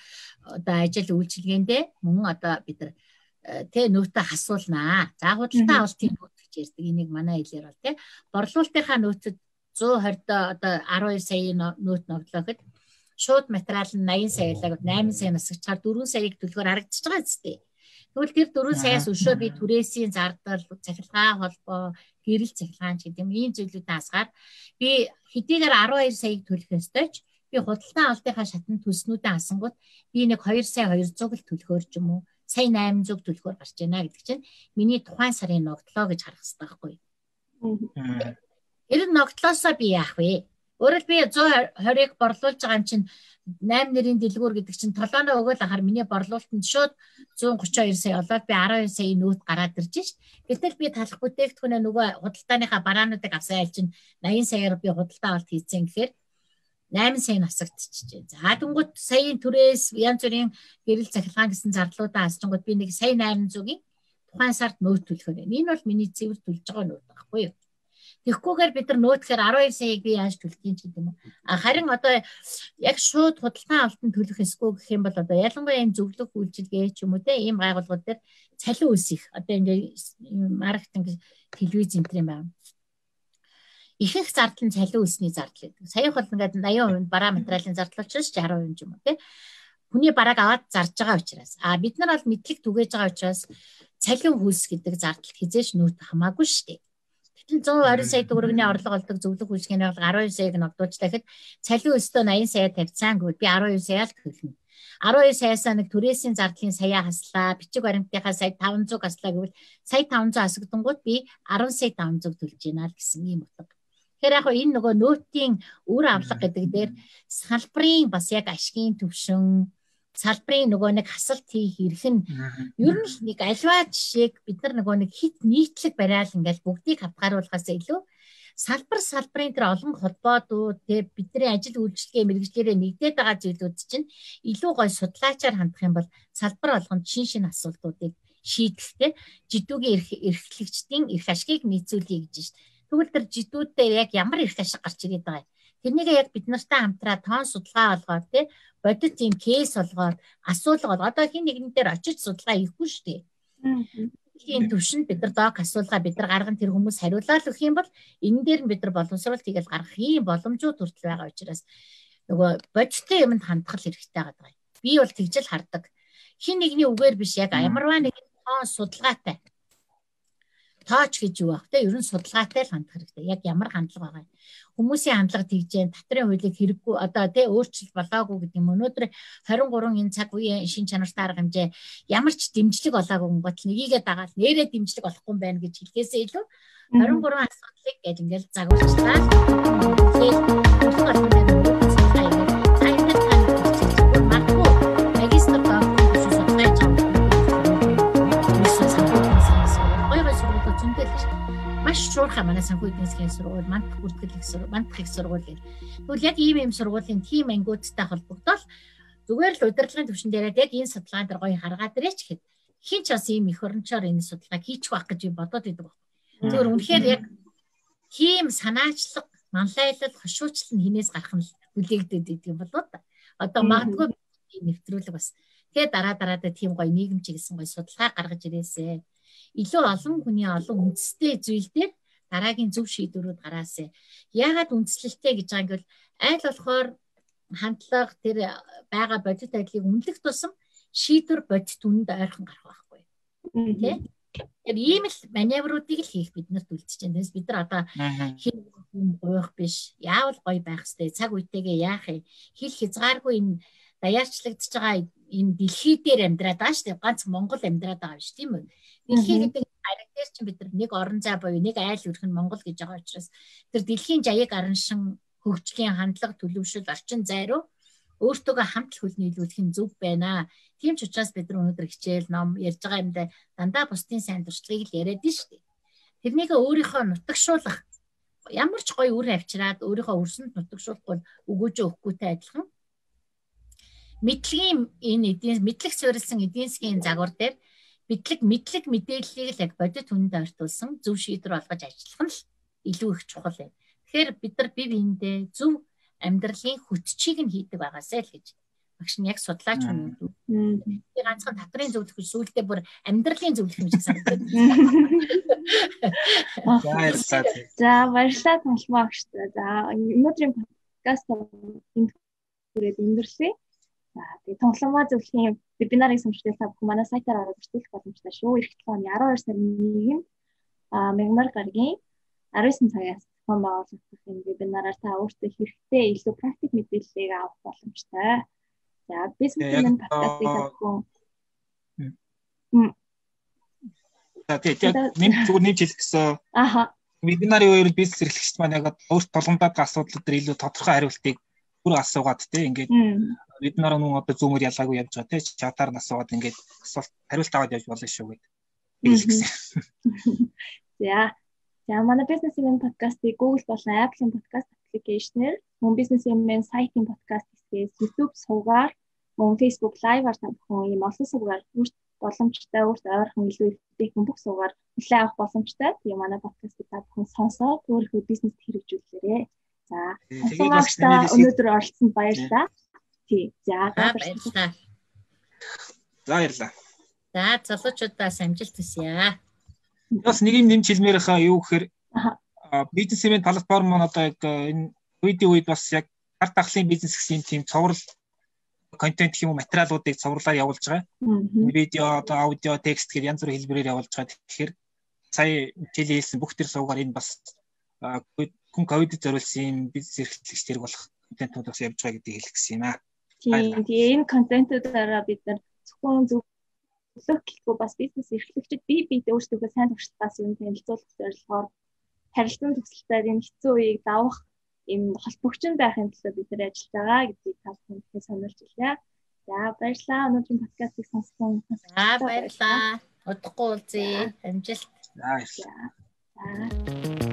одоо ажил үйлчилгээндээ мөн одоо бид э, тэ нөөтөө хасуулнаа. За худалдаа авалтын нөөц гэж ярьдаг. Энийг манай хэлээр бол тий. Борлуулалтынхаа нөөцөд 120 одоо 12 саяын нөөт ногдлоход шууд материал нь 80 сая байлаа 8 сая насгчаар 4 саяыг төлөхөөр харагдчихж байгаа зү. Тэгвэл тэр 4 саяас өшөө би түрээсийн зардал, цахилгаан холбоо, гэрэл цахилгаан ч гэдэг юм ийм зүйлүүд асгаар би хэдийгээр 12 саяыг төлөх ёстой ч би худалдан авалтынхаа шатнд төлснүүдээ асангууд би нэг 2 сая 200 л төлөхөөр ч юм уу сая 800 төлөхөөр гарч байна гэдэг чинь миний тухайн сарын ногдлоо гэж харах хэрэгтэй байхгүй. Тэр ногдлоосоо би яах вэ? Өөрөөр би 120-ыг борлуулж байгаа юм чинь 8 нэрийн дэлгүүр гэдэг чинь толооно өгөөл ахаар миний борлуулалтанд шууд 132 сая олоод би 12 сая нөөт гараад ирж шít. Гэтэл би талах бүтээгдэхүүнээ нөгөө худалдааныхаа бараануудыг авсан айл чинь 80 саяар би худалдаа авалт хийцэн гэхээр 8 сая насагдчихжээ. За тэнгууд саяын түрээс янз бүрийн гэрэл захилгаан гэсэн зарлуудаа асчингууд би нэг сая 800-ийн тухайн сард нөөт төлөхөр байна. Энэ бол миний цэвэр төлж байгаа нөөт байхгүй юу? Тэгэхгүйгээр бид нар нөөтгөр 12 саяыг би яаж төлөх юм ч гэдэг юм. А харин одоо яг шууд худалдан авалтанд төлөх эсгүй гэх юм бол одоо ялангуяа энэ зөвлөх үйлчилгээ ч юм уу те ийм байгууллагууд дээр цалин үсэх одоо ингээ маркетинг телевиз энэ юм байна ихэнх зардал нь цалин үсний зардал гэдэг. Саяхан бол ингээд 80% бараа материалын зардал учраас 60% юм уу тий. Хүний барааг аваад зарж байгаа учраас. А бид нар бол мэдлэг түгээж байгаа учраас цалин хүйс гэдэг зардал хизээш нүүт хамаагүй шүү дээ. Гэтэл 120 сая төгрөгийн орлого олдог зөвлөх үйлчлэгийн бол 12 саяг ногдуулж дахид цалин өстөө 80 сая тавьцаан гэвэл би 12 сая л төлнө. 12 саяасаа нэг түрээсийн зардлын сая хаслаа, бичиг баримтынхаа сая 500 хаслаа гэвэл сая 500 асагдангууд би 10 сая 500 төлж гинэ л гэсэн юм утга. Тэгэхээр яг энэ нөгөө нөөтийн үр авлага гэдэг дээр салбарын бас яг ашигын төвшин салбарын нөгөө нэг хасалт хийх эрх нь ер нь нэг альва жишээг бид нар нөгөө нэг хит нийтлэг барайл ингээл бүгдийг хавтгааруулахаас илүү салбар салбарын тэр олон холбоодууд тэг бидний ажил үйлчлэгээ мэрэгжлэрээ нэгдээд байгаа зүйлүүд чинь илүү гой судлаачаар хандах юм бол салбар болгонд шин шин асуудлуудыг шийдэхдээ жидүүгийн эрхлэгчдийн эрх ашгийг нийцүүлэе гэж шээ. Тэгвэл тэр жидүүдээр яг ямар эрх ашиг гарч ирээд байгаа юм. Тэрнийг яг бид нартай хамтраа тоон судалгаа олгоод тий бодит тийм кейс олгоод асуулгоод одоо хин нэгэн дээр очиж судалгаа хийхгүй шүү дээ. Тийм төвшөнд бид нар дог асуулгаа бид нар гарган тэр хүмүүс хариулаад өгөх юм бол энэ дээр бид нар боловсруулалт хийгээл гаргах юм боломжууд хүртэл байгаа учраас нөгөө бодиттой юмд хандгал хэрэгтэй байгаа. Би бол тэгжэл хардаг. Хин нэгний үгээр биш яг ямарваа нэг тоон судалгаатай тооч гэж юу байх те ер нь судалгаатай л хандах хэрэгтэй. Яг ямар хандлага байгаа юм. Хүмүүсийн хандлага тэгж जैन татрын хуулийг хэрэггүй одоо те өөрчлөлт болоогүй гэдэг юм. Өнөөдөр 23 энэ цаг үеийн шин чанартай арга хэмжээ ямар ч дэмжлэг олоогүй гот нэгийгээ дагаад нэрээ дэмжлэг олохгүй юм байна гэж хэлхээсээ илүү 23 асуудлыг гэж ингээл загварчлаа. Тэгэхээр байна. шуурхаа манай санхүү эдийн засгийн сургууль, мандах бүртгэл их сургууль, мандах их сургууль гэх. Тэгвэл яг ийм ийм сургуулийн тим ангиудтай холбогдол зүгээр л удирдлагын түвшин дээр яг энэ судалгаан дээр гоё харгаад ирээч гэхэд хин ч бас ийм их орончоор энэ судалгааг хийчих байх гэж бодоод идэг баг. Зүгээр үнэхээр яг тийм санаачлаг, манлайлал, хошуучлал нь хинээс гарах нь хүлээгдээд идэг юм болоо да. Одоо магадгүй нэвтрүүлэг бас тэгээ дараа дараадаа тийм гоё нийгэм чиглэсэн гоё судалгаа гаргаж ирээсэ. Илүү олон хүний олон үндэстэй зүйл дээр дараагийн зөв шийдвэрүүд гараасаа. Яагаад үндэслэлтэй гэж байгаа юм бол айл болохоор хандлага тэр байгаа бодит байдлыг үнэлэх тусам шийдвэр бодит үнэнд ойрхон гарах байхгүй. Тэ? Тэр ийм л маневруудыг л хийх биднэрт үлдчихэж байна. Бид нар одоо хин гоёх биш. Яавал гоё байх хэвээр цаг үетэйгээ яах юм. Хил хязгааргүй энэ даяарчлагдж байгаа энэ дэлхий дээр амьдраад байгаа шүү дээ. Ганц Монгол амьдраад байгаа биш тийм үү? Дэлхий гэдэг ариг дээр чинь бид нар нэг орон зай буюу нэг айл өрх нь Монгол гэж байгаа учраас тэр дэлхийн жаяг араншин хөгжлийн хандлага төлөвшөл орчин зай руу өөртөөгөө хамт хөл нийлүүлэх нь зөв байна. Тийм ч учраас бид нар өнөөдөр хичээл ном ярьж байгаа юмдаа дандаа бусдын сайн туршлагыг л яриад нь шүү дээ. Тэрнийг өөрийнхөө нутагшуулах ямар ч гоё үр авчираад өөрийнхөө өрсөнд нутагшуулахгүй өгөөжөө өгөхгүйтэй адилхан мэдлэгийн энэ эдийн мэдлэг суурилсан эдийн засгийн загвар дээр бидлэг мэдлэг мэдээллийг л яг бодит хүнд ойртуулсан зөв шийдвэр олгож ажиллах нь л илүү их чухал юм. Тэгэхээр бид нар бие биендээ зөв амьдралын хүчийг нь хийдэг байгаасай л гэж багш нь яг судлаач хүн юм. Би ганцхан татрын зөвлөх биш сүүлдээ бүр амьдралын зөвлөх юм шиг санагдав. За баярлалаа томлмоо багш. За өнөөдрийн подкаст энд хүрээд өндөрлөе. За тэгээ тоглоомоо зөвлөхийн вебинарын сүмжлэл та бүхэн манай сайтаар ороод бүртгүүлэх боломжтой шүү. Эх 7 оны 12 сарын 1-нд а мегмар гаргийн 19 цагаас зохион байгуулагдах энэ вебинараар та өөртөө хэрэгтэй илүү практик мэдээллийг авах боломжтой. За бизнесмен подкастыг та бүхэн За тэгээ нэм зүгээр нэмж хэлэх гэсэн. Аха. Вебинарын үеэр бизнес эрхлэгчд маань яг өөрт тулгамдаад байгаа асуудлууд дээр илүү тодорхой хариултыг бүр асуугаад тий ингээд бид нар нүн одоо зүүмөр ялгаагүй явж байгаа тий чатаар насуугаад ингээд асуулт хариулт аваад явж болно шүү гэдэг. За. За манай бизнес event подкастыг Google болон Apple-ийн подкаст аппликейшнээр мөн бизнес event сайтын подкаст хэсгээс YouTube сувгаар мөн Facebook live-аар та бүхэн ийм олон сувгаар үрт боломжтой үрт ойрхон илүү их бүх сувгаар нэлээд авах боломжтой. Тэгээ манай подкастыг та бүхэн сонсоод өөрийнхөө бизнест хэрэгжүүлээрэй. За. Сонсогчдаа өнөөдөр оролцсонд баярлалаа. Тий. За баярлалаа. За баярлалаа. За залуучуудаас амжилт хүсье. Бас нэг юм нэмж хэлмээр хаа юу гэхээр бизнес ивент платформ маань одоо яг энэ видео үед бас яг арт ахлын бизнес гэсэн тийм цоврал контент гэх юм уу материалуудыг цовруулаар явуулж байгаа. Видео, одоо аудио, текст гэх янз бүрийн хэлбэрээр явуулж байгаа. Тэгэхээр сая хичээлээ хэлсэн бүх төр суугаар энэ бас хүн ковид зориулсан бизнес эрхлэгч тэрэг болох контентууд бас явж байгаа гэдгийг хэлэх гэсэн юм аа. Тийм. Тэгээ энэ контентуудаараа бид нар зөвхөн зөвлөх гэхгүй бас бизнес эрхлэгчид бие биедээ өөрсдөө сайн туршлагаас юм танилцуулах зорилгоор харилцан төгсөлтөөр энэ хэцүү үеийг давах юм холбогчн байхын тулд бид нар ажиллаж байгаа гэдгийг та бүхэнд сануулж илээ. За баярлалаа. Өнөөдрийн подкастыг сонссон. За баярлалаа. Удахгүй уулзъя. Амжилт. За. За.